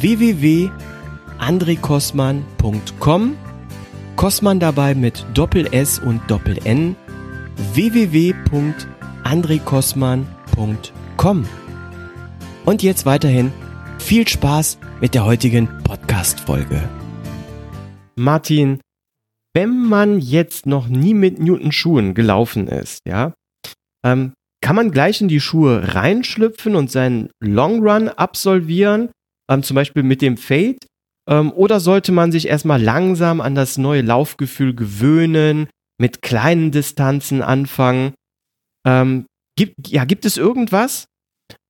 www.andrekosman.com. Kosman dabei mit Doppel S und Doppel N. www.andrekosman.com. Und jetzt weiterhin viel Spaß mit der heutigen Podcast-Folge. Martin, wenn man jetzt noch nie mit Newton-Schuhen gelaufen ist, ja, ähm, kann man gleich in die Schuhe reinschlüpfen und seinen Long Run absolvieren, ähm, zum Beispiel mit dem Fade? Ähm, oder sollte man sich erstmal langsam an das neue Laufgefühl gewöhnen, mit kleinen Distanzen anfangen? Ähm, gibt, ja, gibt es irgendwas,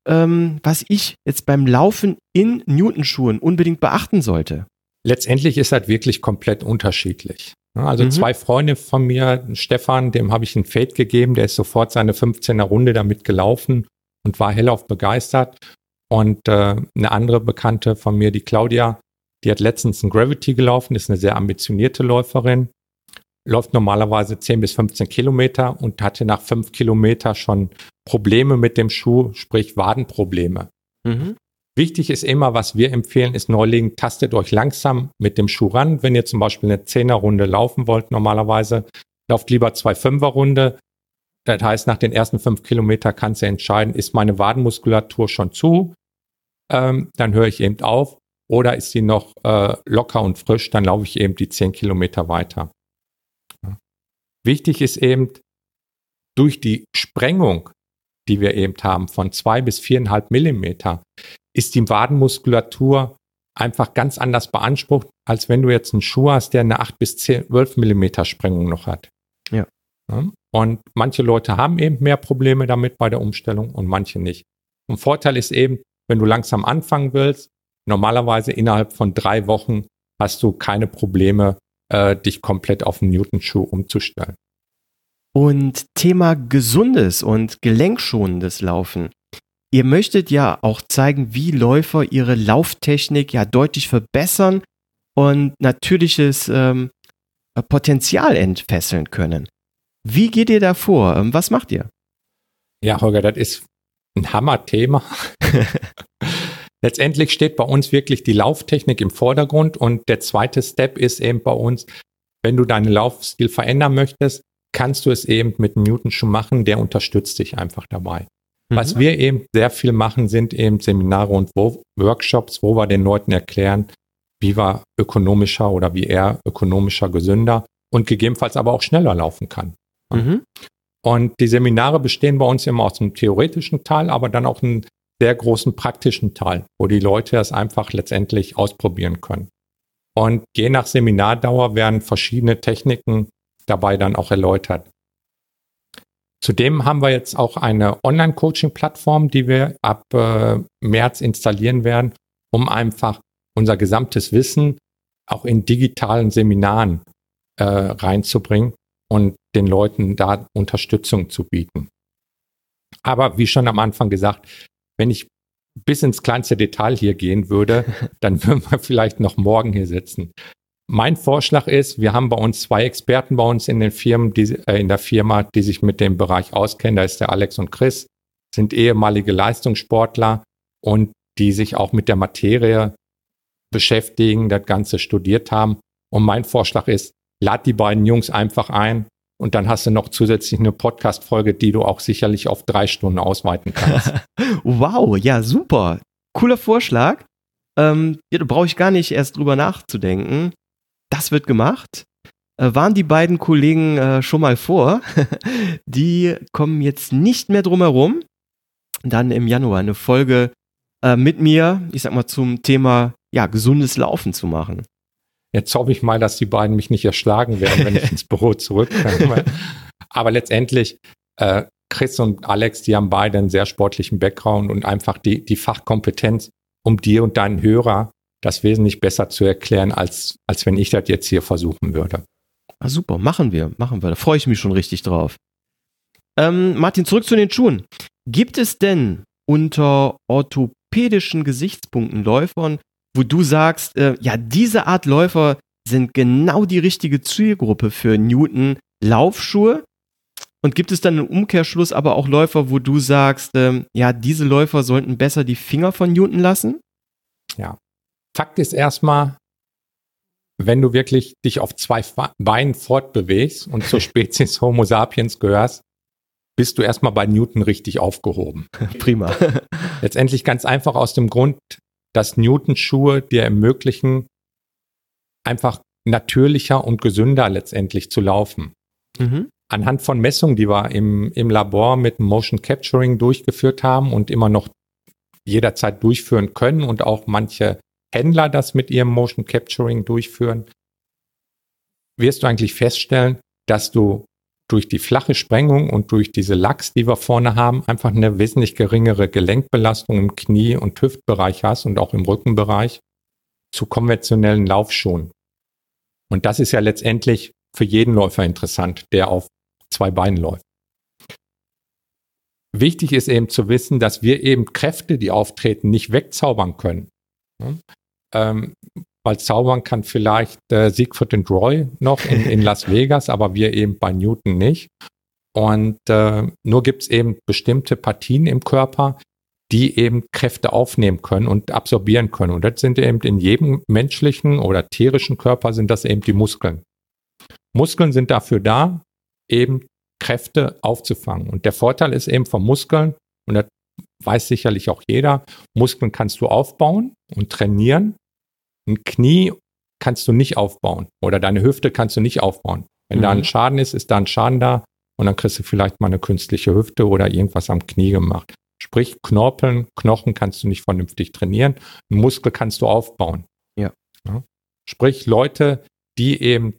ähm, was ich jetzt beim Laufen in Newton-Schuhen unbedingt beachten sollte? Letztendlich ist das wirklich komplett unterschiedlich. Also mhm. zwei Freunde von mir, Stefan, dem habe ich ein Fade gegeben, der ist sofort seine 15er Runde damit gelaufen und war hellauf begeistert. Und äh, eine andere Bekannte von mir, die Claudia, die hat letztens ein Gravity gelaufen, ist eine sehr ambitionierte Läuferin, läuft normalerweise 10 bis 15 Kilometer und hatte nach 5 Kilometer schon Probleme mit dem Schuh, sprich Wadenprobleme. Mhm. Wichtig ist immer, was wir empfehlen, ist Neulingen, tastet euch langsam mit dem Schuh ran. Wenn ihr zum Beispiel eine Zehnerrunde laufen wollt, normalerweise, lauft lieber zwei Fünferrunde. Das heißt, nach den ersten fünf Kilometern kannst du entscheiden, ist meine Wadenmuskulatur schon zu? Ähm, dann höre ich eben auf. Oder ist sie noch äh, locker und frisch? Dann laufe ich eben die zehn Kilometer weiter. Ja. Wichtig ist eben, durch die Sprengung, die wir eben haben, von zwei bis viereinhalb Millimeter, ist die Wadenmuskulatur einfach ganz anders beansprucht, als wenn du jetzt einen Schuh hast, der eine 8 bis 10, 12 Millimeter Sprengung noch hat. Ja. Und manche Leute haben eben mehr Probleme damit bei der Umstellung und manche nicht. Und Vorteil ist eben, wenn du langsam anfangen willst, normalerweise innerhalb von drei Wochen hast du keine Probleme, äh, dich komplett auf einen Newton-Schuh umzustellen. Und Thema gesundes und gelenkschonendes Laufen. ihr möchtet ja auch zeigen, wie Läufer ihre Lauftechnik ja deutlich verbessern und natürliches ähm, Potenzial entfesseln können. Wie geht ihr da vor? Ähm, was macht ihr? Ja, Holger, das ist ein Hammer-Thema. Letztendlich steht bei uns wirklich die Lauftechnik im Vordergrund und der zweite Step ist eben bei uns, wenn du deinen Laufstil verändern möchtest, kannst du es eben mit Newton schon machen, der unterstützt dich einfach dabei. Mhm. Was wir eben sehr viel machen, sind eben Seminare und Workshops, wo wir den Leuten erklären, wie wir ökonomischer oder wie er ökonomischer, gesünder und gegebenenfalls aber auch schneller laufen kann. Mhm. Und die Seminare bestehen bei uns immer aus einem theoretischen Teil, aber dann auch einen sehr großen praktischen Teil, wo die Leute das einfach letztendlich ausprobieren können. Und je nach Seminardauer werden verschiedene Techniken dabei dann auch erläutert. Zudem haben wir jetzt auch eine Online-Coaching-Plattform, die wir ab äh, März installieren werden, um einfach unser gesamtes Wissen auch in digitalen Seminaren äh, reinzubringen und den Leuten da Unterstützung zu bieten. Aber wie schon am Anfang gesagt, wenn ich bis ins kleinste Detail hier gehen würde, dann würden wir vielleicht noch morgen hier sitzen. Mein Vorschlag ist, wir haben bei uns zwei Experten bei uns in den Firmen, die, äh, in der Firma, die sich mit dem Bereich auskennen. Da ist der Alex und Chris, sind ehemalige Leistungssportler und die sich auch mit der Materie beschäftigen, das Ganze studiert haben. Und mein Vorschlag ist, lad die beiden Jungs einfach ein und dann hast du noch zusätzlich eine Podcast-Folge, die du auch sicherlich auf drei Stunden ausweiten kannst. wow, ja, super. Cooler Vorschlag. Ähm, ja, da brauche ich gar nicht erst drüber nachzudenken. Das wird gemacht. Äh, waren die beiden Kollegen äh, schon mal vor? die kommen jetzt nicht mehr drum herum. Dann im Januar eine Folge äh, mit mir, ich sag mal, zum Thema ja, gesundes Laufen zu machen. Jetzt hoffe ich mal, dass die beiden mich nicht erschlagen werden, wenn ich ins Büro zurückkomme. Aber letztendlich, äh, Chris und Alex, die haben beide einen sehr sportlichen Background und einfach die, die Fachkompetenz, um dir und deinen Hörer das wesentlich besser zu erklären, als, als wenn ich das jetzt hier versuchen würde. Ah, super, machen wir, machen wir. Da freue ich mich schon richtig drauf. Ähm, Martin, zurück zu den Schuhen. Gibt es denn unter orthopädischen Gesichtspunkten Läufern wo du sagst, äh, ja, diese Art Läufer sind genau die richtige Zielgruppe für Newton Laufschuhe? Und gibt es dann einen Umkehrschluss aber auch Läufer, wo du sagst, ähm, ja, diese Läufer sollten besser die Finger von Newton lassen? Ja. Fakt ist erstmal, wenn du wirklich dich auf zwei Beinen fortbewegst und zur Spezies Homo sapiens gehörst, bist du erstmal bei Newton richtig aufgehoben. Prima. Letztendlich ganz einfach aus dem Grund, dass Newton-Schuhe dir ermöglichen, einfach natürlicher und gesünder letztendlich zu laufen. Mhm. Anhand von Messungen, die wir im, im Labor mit Motion Capturing durchgeführt haben und immer noch jederzeit durchführen können und auch manche Händler das mit ihrem Motion Capturing durchführen, wirst du eigentlich feststellen, dass du durch die flache Sprengung und durch diese Lachs, die wir vorne haben, einfach eine wesentlich geringere Gelenkbelastung im Knie- und Hüftbereich hast und auch im Rückenbereich zu konventionellen Laufschuhen. Und das ist ja letztendlich für jeden Läufer interessant, der auf zwei Beinen läuft. Wichtig ist eben zu wissen, dass wir eben Kräfte, die auftreten, nicht wegzaubern können. Ähm, weil zaubern kann vielleicht äh, Siegfried und Roy noch in, in Las Vegas, aber wir eben bei Newton nicht. Und äh, nur gibt es eben bestimmte Partien im Körper, die eben Kräfte aufnehmen können und absorbieren können. Und das sind eben in jedem menschlichen oder tierischen Körper sind das eben die Muskeln. Muskeln sind dafür da, eben Kräfte aufzufangen. Und der Vorteil ist eben von Muskeln, und das weiß sicherlich auch jeder, Muskeln kannst du aufbauen und trainieren, ein Knie kannst du nicht aufbauen oder deine Hüfte kannst du nicht aufbauen. Wenn mhm. da ein mhm. Schaden ist, ist da ein Schaden da und dann kriegst du vielleicht mal eine künstliche Hüfte oder irgendwas am Knie gemacht. Sprich, Knorpeln, Knochen kannst du nicht vernünftig trainieren, einen Muskel kannst du aufbauen. Ja. ja. Sprich, Leute, die eben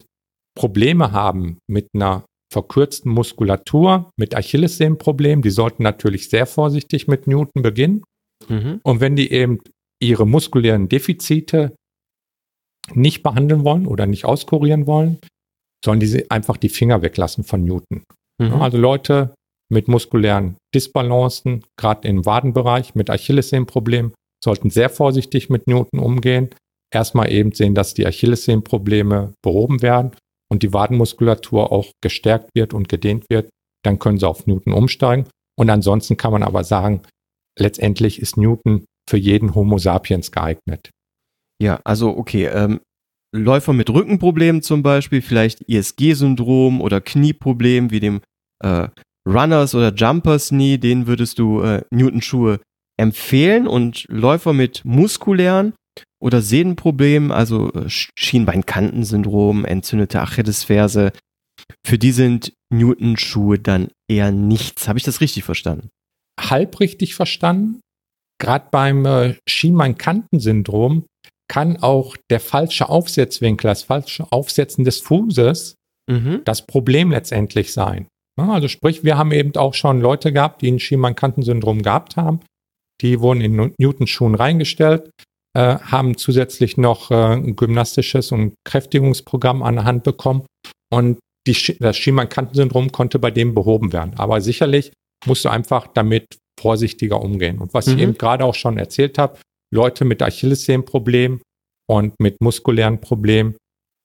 Probleme haben mit einer verkürzten Muskulatur, mit Achillessehnenproblemen, die sollten natürlich sehr vorsichtig mit Newton beginnen. Mhm. Und wenn die eben ihre muskulären Defizite nicht behandeln wollen oder nicht auskurieren wollen, sollen diese einfach die Finger weglassen von Newton. Mhm. Also Leute mit muskulären Disbalancen, gerade im Wadenbereich, mit Achillessehnenproblemen, sollten sehr vorsichtig mit Newton umgehen. Erstmal eben sehen, dass die Achillessehnenprobleme behoben werden und die Wadenmuskulatur auch gestärkt wird und gedehnt wird. Dann können sie auf Newton umsteigen. Und ansonsten kann man aber sagen, letztendlich ist Newton für jeden Homo sapiens geeignet. Ja, also okay, ähm, Läufer mit Rückenproblemen zum Beispiel, vielleicht ISG-Syndrom oder Knieproblem wie dem äh, Runners oder Jumpers Knee, denen würdest du äh, Newton-Schuhe empfehlen und Läufer mit muskulären oder Sehnenproblemen, also äh, Schienbeinkantensyndrom, entzündete Achillesferse, für die sind Newton-Schuhe dann eher nichts. Habe ich das richtig verstanden? Halb richtig verstanden. Gerade beim äh, Schienbeinkantensyndrom kann auch der falsche Aufsetzwinkel, das falsche Aufsetzen des Fußes mhm. das Problem letztendlich sein. Also sprich, wir haben eben auch schon Leute gehabt, die ein Schienbeinkantensyndrom gehabt haben. Die wurden in Newton-Schuhen reingestellt, äh, haben zusätzlich noch äh, ein gymnastisches und Kräftigungsprogramm an der Hand bekommen und die, das Schienbeinkantensyndrom konnte bei dem behoben werden. Aber sicherlich musst du einfach damit vorsichtiger umgehen. Und was mhm. ich eben gerade auch schon erzählt habe, Leute mit Achillessehnenproblemen und mit muskulären Problemen,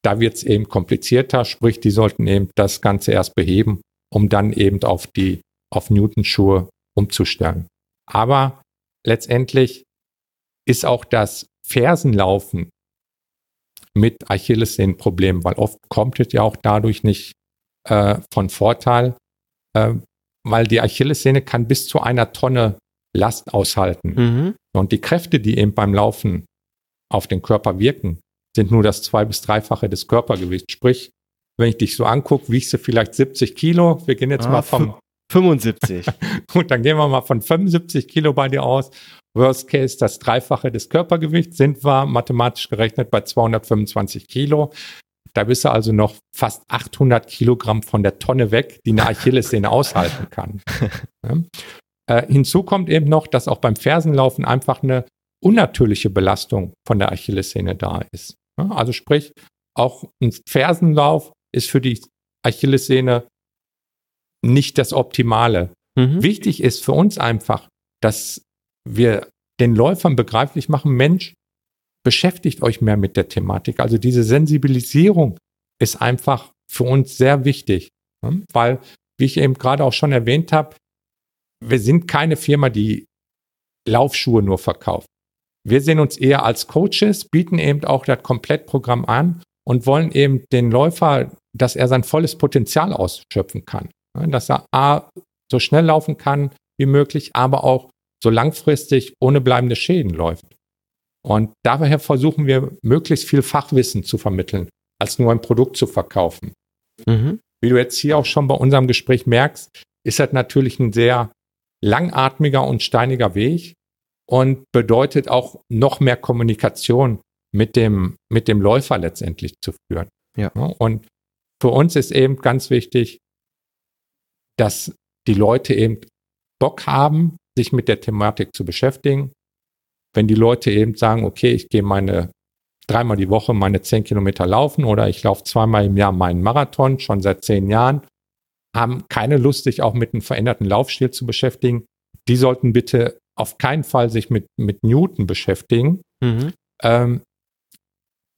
da wird es eben komplizierter, sprich, die sollten eben das Ganze erst beheben, um dann eben auf die auf Newton-Schuhe umzustellen. Aber letztendlich ist auch das Fersenlaufen mit Achillessehnenproblemen, weil oft kommt es ja auch dadurch nicht äh, von Vorteil, äh, weil die Achillessehne kann bis zu einer Tonne Last aushalten. Mhm. Und die Kräfte, die eben beim Laufen auf den Körper wirken, sind nur das zwei- bis dreifache des Körpergewichts. Sprich, wenn ich dich so angucke, wiegst du vielleicht 70 Kilo. Wir gehen jetzt ah, mal vom 75. Gut, dann gehen wir mal von 75 Kilo bei dir aus. Worst Case, das Dreifache des Körpergewichts sind wir mathematisch gerechnet bei 225 Kilo. Da bist du also noch fast 800 Kilogramm von der Tonne weg, die eine Achillessehne aushalten kann. Äh, hinzu kommt eben noch, dass auch beim Fersenlaufen einfach eine unnatürliche Belastung von der Achillessehne da ist. Also sprich, auch ein Fersenlauf ist für die Achillessehne nicht das Optimale. Mhm. Wichtig ist für uns einfach, dass wir den Läufern begreiflich machen, Mensch, beschäftigt euch mehr mit der Thematik. Also diese Sensibilisierung ist einfach für uns sehr wichtig, weil, wie ich eben gerade auch schon erwähnt habe, wir sind keine Firma, die Laufschuhe nur verkauft. Wir sehen uns eher als Coaches, bieten eben auch das Komplettprogramm an und wollen eben den Läufer, dass er sein volles Potenzial ausschöpfen kann. Dass er A, so schnell laufen kann wie möglich, aber auch so langfristig ohne bleibende Schäden läuft. Und daher versuchen wir, möglichst viel Fachwissen zu vermitteln, als nur ein Produkt zu verkaufen. Mhm. Wie du jetzt hier auch schon bei unserem Gespräch merkst, ist das natürlich ein sehr langatmiger und steiniger Weg und bedeutet auch noch mehr Kommunikation mit dem, mit dem Läufer letztendlich zu führen. Ja. Und für uns ist eben ganz wichtig, dass die Leute eben Bock haben, sich mit der Thematik zu beschäftigen. Wenn die Leute eben sagen, okay, ich gehe meine dreimal die Woche meine zehn Kilometer laufen oder ich laufe zweimal im Jahr meinen Marathon, schon seit zehn Jahren, haben keine Lust, sich auch mit einem veränderten Laufstil zu beschäftigen. Die sollten bitte auf keinen Fall sich mit, mit Newton beschäftigen, mhm. ähm,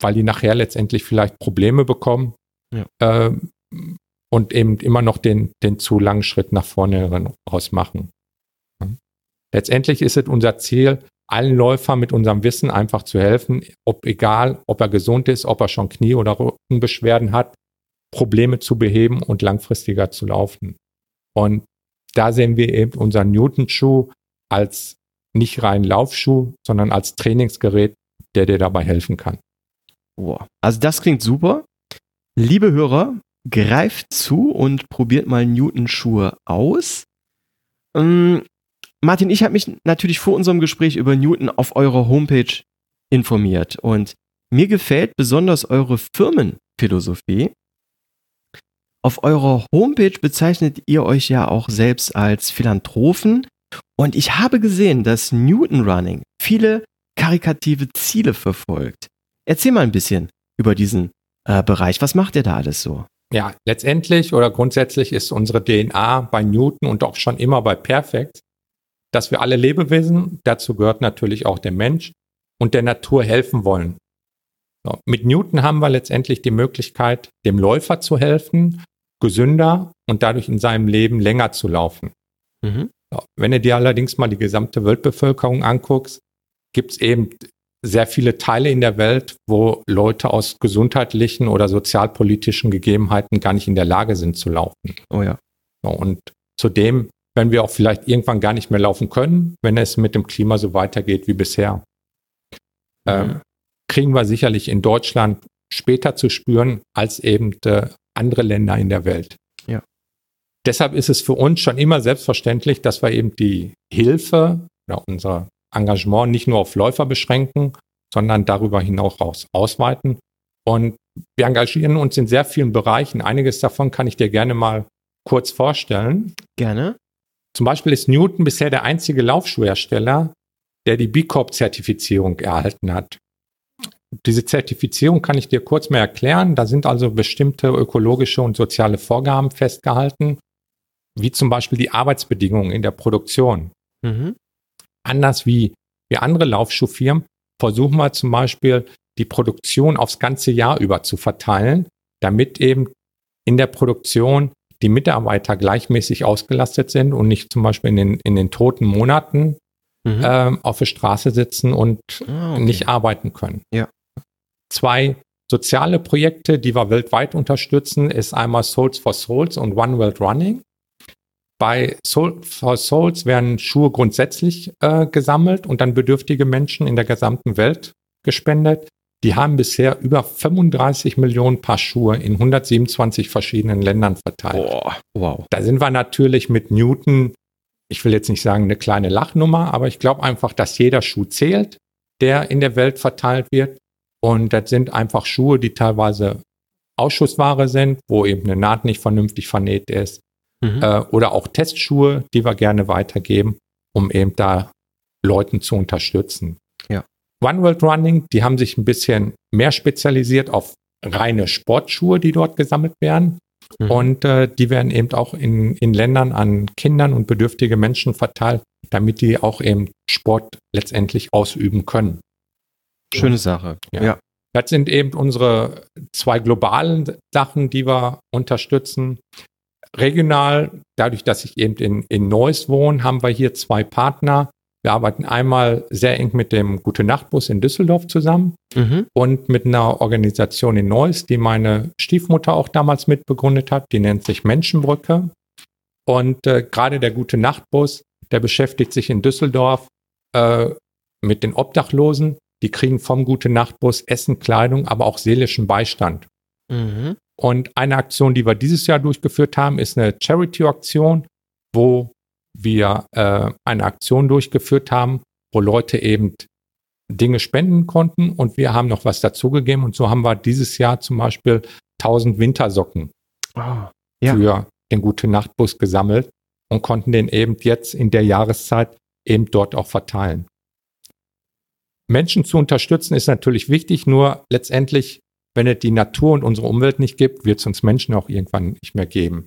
weil die nachher letztendlich vielleicht Probleme bekommen ja. ähm, und eben immer noch den, den zu langen Schritt nach vorne raus machen. Letztendlich ist es unser Ziel, allen Läufern mit unserem Wissen einfach zu helfen, ob egal, ob er gesund ist, ob er schon Knie- oder Rückenbeschwerden hat, Probleme zu beheben und langfristiger zu laufen. Und da sehen wir eben unseren Newton-Schuh als nicht rein Laufschuh, sondern als Trainingsgerät, der dir dabei helfen kann. Wow. Also das klingt super. Liebe Hörer, greift zu und probiert mal Newton-Schuhe aus. Ähm, Martin, ich habe mich natürlich vor unserem Gespräch über Newton auf eurer Homepage informiert und mir gefällt besonders eure Firmenphilosophie. Auf eurer Homepage bezeichnet ihr euch ja auch selbst als Philanthropen. Und ich habe gesehen, dass Newton Running viele karikative Ziele verfolgt. Erzähl mal ein bisschen über diesen äh, Bereich. Was macht ihr da alles so? ja, letztendlich oder grundsätzlich ist unsere DNA bei Newton und auch schon immer bei Perfect, dass wir alle Lebewesen, dazu gehört natürlich auch der Mensch, und der Natur helfen wollen. So, mit Newton haben wir letztendlich die Möglichkeit, dem Läufer zu helfen, gesünder und dadurch in seinem Leben länger zu laufen. Mhm. Wenn du dir allerdings mal die gesamte Weltbevölkerung anguckst, gibt es eben sehr viele Teile in der Welt, wo Leute aus gesundheitlichen oder sozialpolitischen Gegebenheiten gar nicht in der Lage sind zu laufen. Oh ja. Und zudem werden wir auch vielleicht irgendwann gar nicht mehr laufen können, wenn es mit dem Klima so weitergeht wie bisher. Ähm, kriegen wir sicherlich in Deutschland später zu spüren als eben äh, andere Länder in der Welt. Ja. Deshalb ist es für uns schon immer selbstverständlich, dass wir eben die Hilfe oder unser Engagement nicht nur auf Läufer beschränken, sondern darüber hinaus ausweiten. Und wir engagieren uns in sehr vielen Bereichen. Einiges davon kann ich dir gerne mal kurz vorstellen. Gerne. Zum Beispiel ist Newton bisher der einzige Laufschuhhersteller, der die B Corp-Zertifizierung erhalten hat. Diese Zertifizierung kann ich dir kurz mal erklären. Da sind also bestimmte ökologische und soziale Vorgaben festgehalten, wie zum Beispiel die Arbeitsbedingungen in der Produktion. Mhm. Anders wie, wie andere Laufschuhfirmen versuchen wir zum Beispiel die Produktion aufs ganze Jahr über zu verteilen, damit eben in der Produktion die Mitarbeiter gleichmäßig ausgelastet sind und nicht zum Beispiel in den, in den toten Monaten mhm. ähm, auf der Straße sitzen und ah, okay. nicht arbeiten können. Ja. Zwei soziale Projekte, die wir weltweit unterstützen, ist einmal Souls for Souls und One World Running. Bei Soul for Souls werden Schuhe grundsätzlich äh, gesammelt und dann bedürftige Menschen in der gesamten Welt gespendet. Die haben bisher über 35 Millionen Paar Schuhe in 127 verschiedenen Ländern verteilt. Boah, wow. Da sind wir natürlich mit Newton ich will jetzt nicht sagen eine kleine Lachnummer, aber ich glaube einfach, dass jeder Schuh zählt, der in der Welt verteilt wird. Und das sind einfach Schuhe, die teilweise Ausschussware sind, wo eben eine Naht nicht vernünftig vernäht ist. Mhm. Äh, oder auch Testschuhe, die wir gerne weitergeben, um eben da Leuten zu unterstützen. Ja. One World Running, die haben sich ein bisschen mehr spezialisiert auf reine Sportschuhe, die dort gesammelt werden. Mhm. Und äh, die werden eben auch in, in Ländern an Kindern und bedürftige Menschen verteilt, damit die auch eben Sport letztendlich ausüben können. Schöne Sache. Ja. ja. Das sind eben unsere zwei globalen Sachen, die wir unterstützen. Regional, dadurch, dass ich eben in, in Neuss wohne, haben wir hier zwei Partner, wir arbeiten einmal sehr eng mit dem Gute Nachtbus in Düsseldorf zusammen mhm. und mit einer Organisation in Neuss, die meine Stiefmutter auch damals mitbegründet hat. Die nennt sich Menschenbrücke. Und äh, gerade der Gute Nachtbus, der beschäftigt sich in Düsseldorf äh, mit den Obdachlosen. Die kriegen vom Gute Nachtbus Essen, Kleidung, aber auch seelischen Beistand. Mhm. Und eine Aktion, die wir dieses Jahr durchgeführt haben, ist eine Charity-Aktion, wo wir äh, eine Aktion durchgeführt haben, wo Leute eben Dinge spenden konnten und wir haben noch was dazugegeben und so haben wir dieses Jahr zum Beispiel 1000 Wintersocken oh, ja. für den Gute Nachtbus gesammelt und konnten den eben jetzt in der Jahreszeit eben dort auch verteilen. Menschen zu unterstützen ist natürlich wichtig, nur letztendlich, wenn es die Natur und unsere Umwelt nicht gibt, wird es uns Menschen auch irgendwann nicht mehr geben.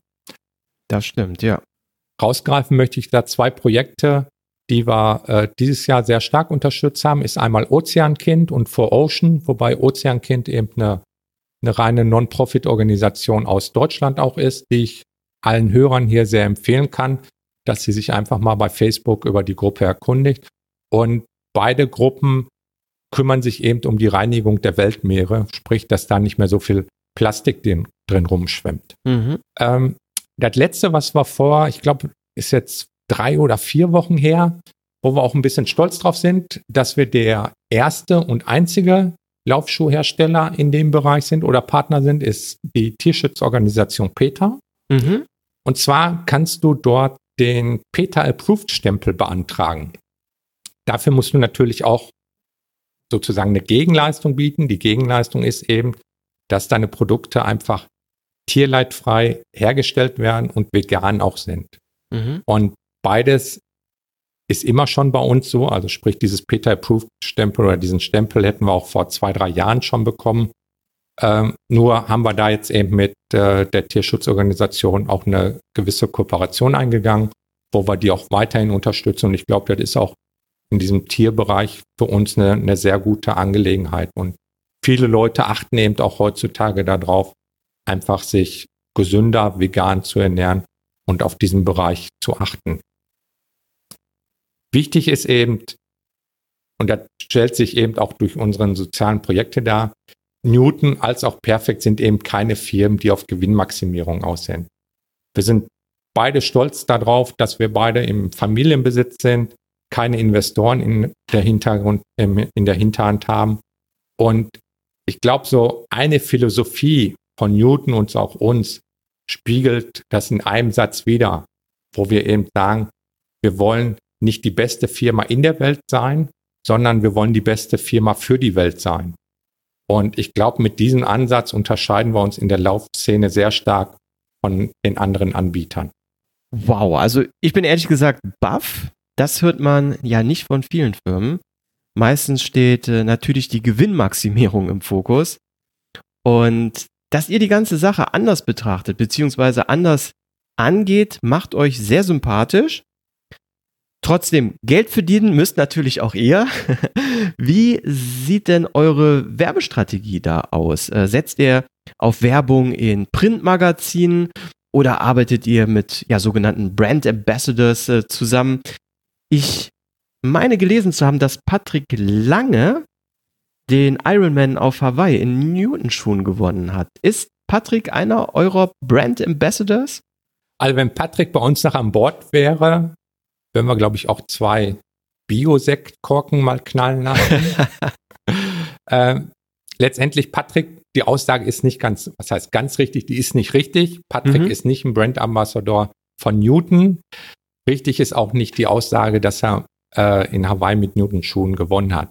Das stimmt, ja. Rausgreifen möchte ich da zwei Projekte, die wir äh, dieses Jahr sehr stark unterstützt haben, ist einmal Ozeankind und For Ocean, wobei Ozeankind eben eine, eine reine Non-Profit-Organisation aus Deutschland auch ist, die ich allen Hörern hier sehr empfehlen kann, dass sie sich einfach mal bei Facebook über die Gruppe erkundigt. Und beide Gruppen kümmern sich eben um die Reinigung der Weltmeere, sprich, dass da nicht mehr so viel Plastik drin, drin rumschwimmt. Mhm. Ähm, das letzte, was wir vor, ich glaube, ist jetzt drei oder vier Wochen her, wo wir auch ein bisschen stolz drauf sind, dass wir der erste und einzige Laufschuhhersteller in dem Bereich sind oder Partner sind, ist die Tierschutzorganisation PETA. Mhm. Und zwar kannst du dort den PETA Approved Stempel beantragen. Dafür musst du natürlich auch sozusagen eine Gegenleistung bieten. Die Gegenleistung ist eben, dass deine Produkte einfach tierleidfrei hergestellt werden und vegan auch sind. Mhm. Und beides ist immer schon bei uns so. Also sprich, dieses Peter Approved Stempel oder diesen Stempel hätten wir auch vor zwei, drei Jahren schon bekommen. Ähm, nur haben wir da jetzt eben mit äh, der Tierschutzorganisation auch eine gewisse Kooperation eingegangen, wo wir die auch weiterhin unterstützen. Und ich glaube, das ist auch in diesem Tierbereich für uns eine, eine sehr gute Angelegenheit. Und viele Leute achten eben auch heutzutage darauf, einfach sich gesünder, vegan zu ernähren und auf diesen Bereich zu achten. Wichtig ist eben, und das stellt sich eben auch durch unsere sozialen Projekte dar, Newton als auch Perfect sind eben keine Firmen, die auf Gewinnmaximierung aussehen. Wir sind beide stolz darauf, dass wir beide im Familienbesitz sind, keine Investoren in der, Hintergrund, in der Hinterhand haben. Und ich glaube, so eine Philosophie von Newton und auch uns spiegelt das in einem Satz wieder, wo wir eben sagen, wir wollen nicht die beste Firma in der Welt sein, sondern wir wollen die beste Firma für die Welt sein. Und ich glaube, mit diesem Ansatz unterscheiden wir uns in der Laufszene sehr stark von den anderen Anbietern. Wow, also ich bin ehrlich gesagt baff. Das hört man ja nicht von vielen Firmen. Meistens steht äh, natürlich die Gewinnmaximierung im Fokus. Und dass ihr die ganze Sache anders betrachtet, beziehungsweise anders angeht, macht euch sehr sympathisch. Trotzdem, Geld verdienen müsst natürlich auch ihr. Wie sieht denn eure Werbestrategie da aus? Äh, setzt ihr auf Werbung in Printmagazinen oder arbeitet ihr mit ja, sogenannten Brand Ambassadors äh, zusammen? Ich meine gelesen zu haben, dass Patrick Lange den Ironman auf Hawaii in Newton-Schuhen gewonnen hat. Ist Patrick einer eurer Brand Ambassadors? Also wenn Patrick bei uns noch an Bord wäre, werden wir, glaube ich, auch zwei Biosekt-Korken mal knallen lassen. äh, letztendlich, Patrick, die Aussage ist nicht ganz, was heißt ganz richtig, die ist nicht richtig. Patrick mhm. ist nicht ein Brand Ambassador von Newton. Richtig ist auch nicht die Aussage, dass er äh, in Hawaii mit Newton-Schuhen gewonnen hat.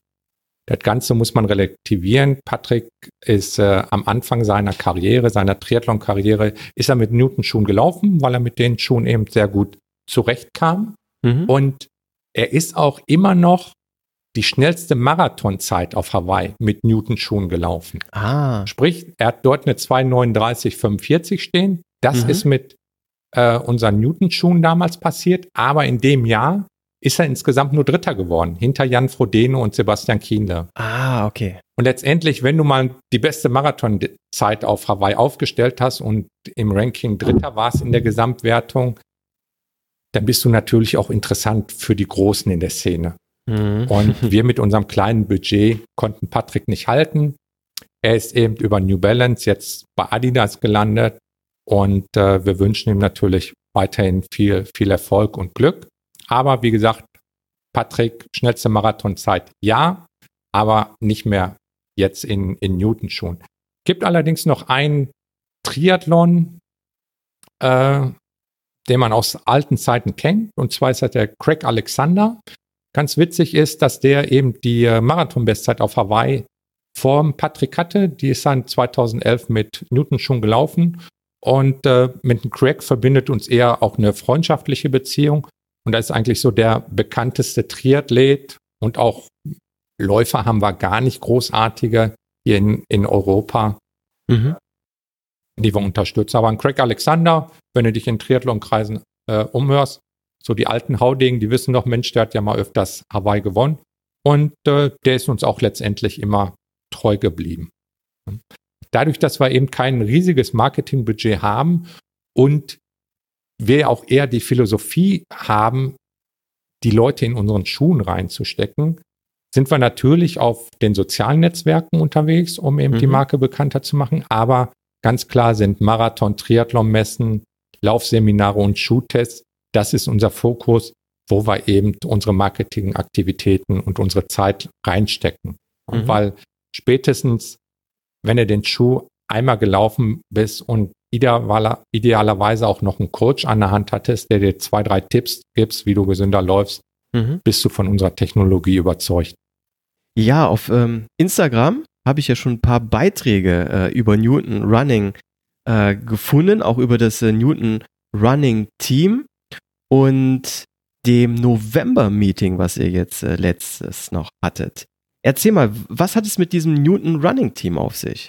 Das Ganze muss man relativieren. Patrick ist äh, am Anfang seiner Karriere, seiner Triathlon-Karriere, ist er mit Newton-Schuhen gelaufen, weil er mit den Schuhen eben sehr gut zurechtkam. Mhm. Und er ist auch immer noch die schnellste Marathonzeit auf Hawaii mit Newton-Schuhen gelaufen. Ah. Sprich, er hat dort eine 2,39,45 stehen. Das mhm. ist mit äh, unseren Newton-Schuhen damals passiert. Aber in dem Jahr ist er insgesamt nur Dritter geworden, hinter Jan Frodeno und Sebastian Kienle. Ah, okay. Und letztendlich, wenn du mal die beste Marathonzeit auf Hawaii aufgestellt hast und im Ranking Dritter warst in der Gesamtwertung, dann bist du natürlich auch interessant für die Großen in der Szene. Mhm. Und wir mit unserem kleinen Budget konnten Patrick nicht halten. Er ist eben über New Balance jetzt bei Adidas gelandet und äh, wir wünschen ihm natürlich weiterhin viel, viel Erfolg und Glück. Aber wie gesagt, Patrick, schnellste Marathonzeit, ja, aber nicht mehr jetzt in, in Newton schon. Gibt allerdings noch einen Triathlon, äh, den man aus alten Zeiten kennt. Und zwar ist das der Craig Alexander. Ganz witzig ist, dass der eben die äh, Marathon-Bestzeit auf Hawaii vor Patrick hatte. Die ist dann 2011 mit Newton schon gelaufen. Und äh, mit dem Craig verbindet uns eher auch eine freundschaftliche Beziehung. Und da ist eigentlich so der bekannteste Triathlet und auch Läufer haben wir gar nicht großartige hier in, in Europa. Mhm die wir unterstützen. Aber ein Craig Alexander, wenn du dich in Triathlonkreisen äh, umhörst, so die alten Haudegen, die wissen doch, Mensch, der hat ja mal öfters Hawaii gewonnen. Und äh, der ist uns auch letztendlich immer treu geblieben. Dadurch, dass wir eben kein riesiges Marketingbudget haben und wir auch eher die Philosophie haben, die Leute in unseren Schuhen reinzustecken, sind wir natürlich auf den sozialen Netzwerken unterwegs, um eben mhm. die Marke bekannter zu machen. Aber Ganz klar sind Marathon, Triathlon-Messen, Laufseminare und Schuhtests. Das ist unser Fokus, wo wir eben unsere Marketingaktivitäten und unsere Zeit reinstecken. Mhm. Weil spätestens, wenn du den Schuh einmal gelaufen bist und idealer, idealerweise auch noch einen Coach an der Hand hattest, der dir zwei, drei Tipps gibt, wie du gesünder läufst, mhm. bist du von unserer Technologie überzeugt. Ja, auf ähm, Instagram habe ich ja schon ein paar Beiträge äh, über Newton Running äh, gefunden, auch über das äh, Newton Running Team und dem November-Meeting, was ihr jetzt äh, letztes noch hattet. Erzähl mal, was hat es mit diesem Newton Running Team auf sich?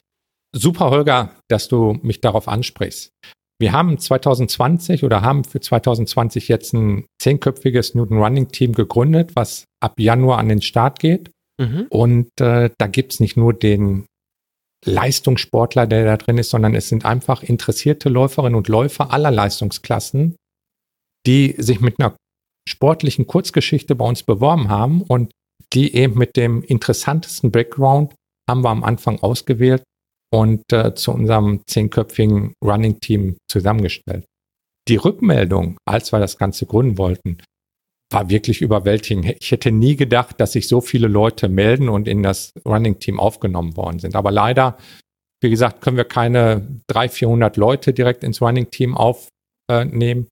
super, Holger, dass du mich darauf ansprichst. Wir haben 2020 oder haben für 2020 jetzt ein zehnköpfiges Newton Running Team gegründet, was ab Januar an den Start geht. Mhm. Und äh, da gibt es nicht nur den Leistungssportler, der da drin ist, sondern es sind einfach interessierte Läuferinnen und Läufer aller Leistungsklassen, die sich mit einer sportlichen Kurzgeschichte bei uns beworben haben und die eben mit dem interessantesten Background haben wir am Anfang ausgewählt und äh, zu unserem zehnköpfigen Running-Team zusammengestellt. Die Rückmeldung, als wir das Ganze gründen wollten, war wirklich überwältigend. Ich hätte nie gedacht, dass sich so viele Leute melden und in das Running-Team aufgenommen worden sind. Aber leider, wie gesagt, können wir keine 300, 400 Leute direkt ins Running-Team aufnehmen,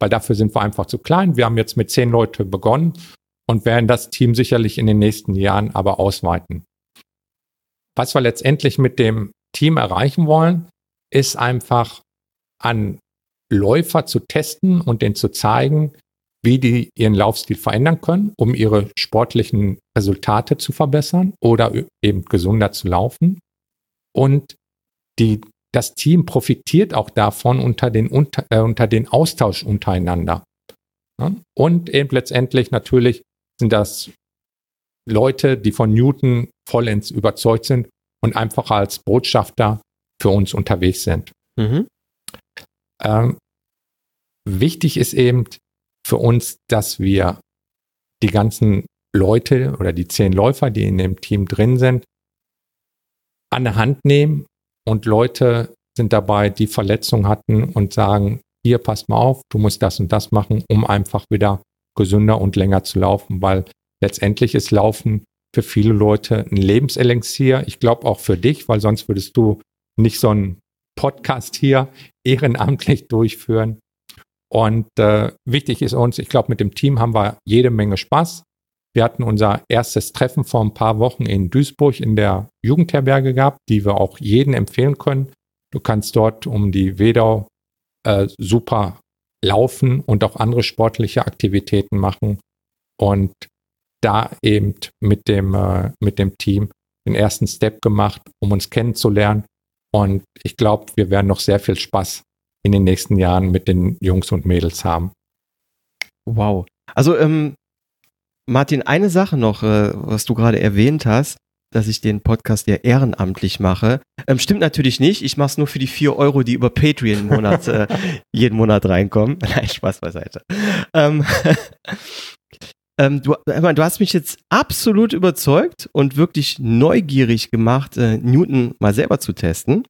weil dafür sind wir einfach zu klein. Wir haben jetzt mit zehn Leuten begonnen und werden das Team sicherlich in den nächsten Jahren aber ausweiten. Was wir letztendlich mit dem Team erreichen wollen, ist einfach an Läufer zu testen und denen zu zeigen, wie die ihren Laufstil verändern können, um ihre sportlichen Resultate zu verbessern oder eben gesunder zu laufen. Und die, das Team profitiert auch davon unter den, unter, äh, unter den Austausch untereinander. Ja? Und eben letztendlich natürlich sind das Leute, die von Newton vollends überzeugt sind und einfach als Botschafter für uns unterwegs sind. Mhm. Ähm, wichtig ist eben für uns, dass wir die ganzen Leute oder die zehn Läufer, die in dem Team drin sind, an der Hand nehmen und Leute sind dabei, die Verletzungen hatten und sagen, hier passt mal auf, du musst das und das machen, um einfach wieder gesünder und länger zu laufen, weil letztendlich ist Laufen für viele Leute ein Lebenselixier. Ich glaube auch für dich, weil sonst würdest du nicht so einen Podcast hier ehrenamtlich durchführen. Und äh, wichtig ist uns, ich glaube, mit dem Team haben wir jede Menge Spaß. Wir hatten unser erstes Treffen vor ein paar Wochen in Duisburg in der Jugendherberge gehabt, die wir auch jedem empfehlen können. Du kannst dort um die Wedau äh, super laufen und auch andere sportliche Aktivitäten machen. Und da eben mit dem, äh, mit dem Team den ersten Step gemacht, um uns kennenzulernen. Und ich glaube, wir werden noch sehr viel Spaß in den nächsten Jahren mit den Jungs und Mädels haben. Wow. Also, ähm, Martin, eine Sache noch, äh, was du gerade erwähnt hast, dass ich den Podcast ja ehrenamtlich mache. Ähm, stimmt natürlich nicht. Ich mache es nur für die vier Euro, die über Patreon Monat, äh, jeden Monat reinkommen. Nein, Spaß beiseite. Ähm, ähm, du, du, hast mich jetzt absolut überzeugt und wirklich neugierig gemacht, äh, Newton mal selber zu testen.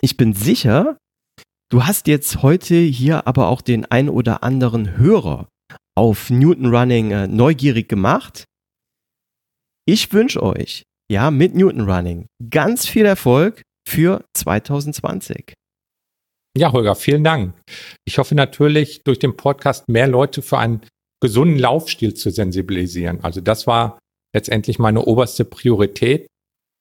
Ich bin sicher, du hast jetzt heute hier aber auch den ein oder anderen Hörer auf Newton Running äh, neugierig gemacht. Ich wünsche euch, ja, mit Newton Running ganz viel Erfolg für 2020. Ja, Holger, vielen Dank. Ich hoffe natürlich, durch den Podcast mehr Leute für einen gesunden Laufstil zu sensibilisieren. Also das war letztendlich meine oberste Priorität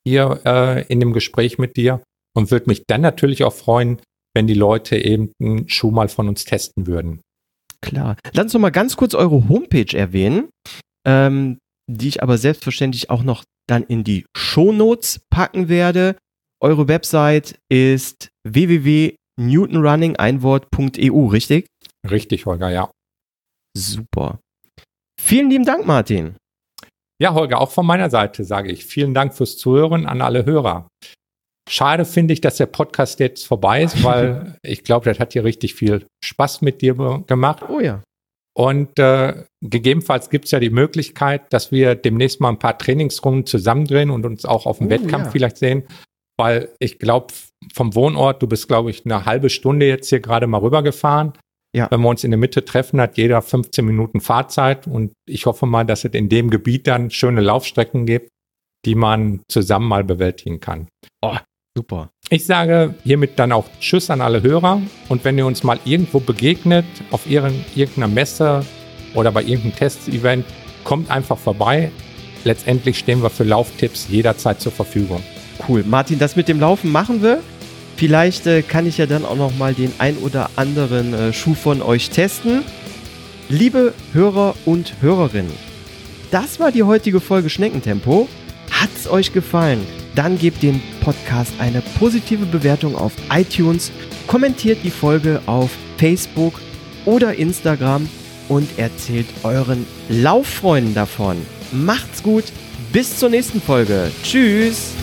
hier äh, in dem Gespräch mit dir und würde mich dann natürlich auch freuen, wenn die Leute eben einen Schuh mal von uns testen würden. Klar. Lass uns noch mal ganz kurz eure Homepage erwähnen, ähm, die ich aber selbstverständlich auch noch dann in die Shownotes packen werde. Eure Website ist www.newtonrunningeinwort.eu, richtig? Richtig, Holger, ja. Super. Vielen lieben Dank, Martin. Ja, Holger, auch von meiner Seite sage ich vielen Dank fürs Zuhören an alle Hörer. Schade finde ich, dass der Podcast jetzt vorbei ist, weil ich glaube, das hat hier richtig viel Spaß mit dir gemacht. Oh ja. Und äh, gegebenenfalls gibt es ja die Möglichkeit, dass wir demnächst mal ein paar Trainingsrunden zusammendrehen und uns auch auf dem oh, Wettkampf ja. vielleicht sehen. Weil ich glaube, vom Wohnort, du bist, glaube ich, eine halbe Stunde jetzt hier gerade mal rübergefahren. Ja. Wenn wir uns in der Mitte treffen, hat jeder 15 Minuten Fahrzeit und ich hoffe mal, dass es in dem Gebiet dann schöne Laufstrecken gibt, die man zusammen mal bewältigen kann. Oh, super. Ich sage hiermit dann auch Tschüss an alle Hörer und wenn ihr uns mal irgendwo begegnet, auf irgendeiner Messe oder bei irgendeinem Testevent, kommt einfach vorbei. Letztendlich stehen wir für Lauftipps jederzeit zur Verfügung. Cool. Martin, das mit dem Laufen machen wir. Vielleicht äh, kann ich ja dann auch noch mal den ein oder anderen äh, Schuh von euch testen. Liebe Hörer und Hörerinnen, das war die heutige Folge Schneckentempo. Hat es euch gefallen? dann gebt dem Podcast eine positive Bewertung auf iTunes, kommentiert die Folge auf Facebook oder Instagram und erzählt euren Lauffreunden davon. Macht's gut, bis zur nächsten Folge. Tschüss!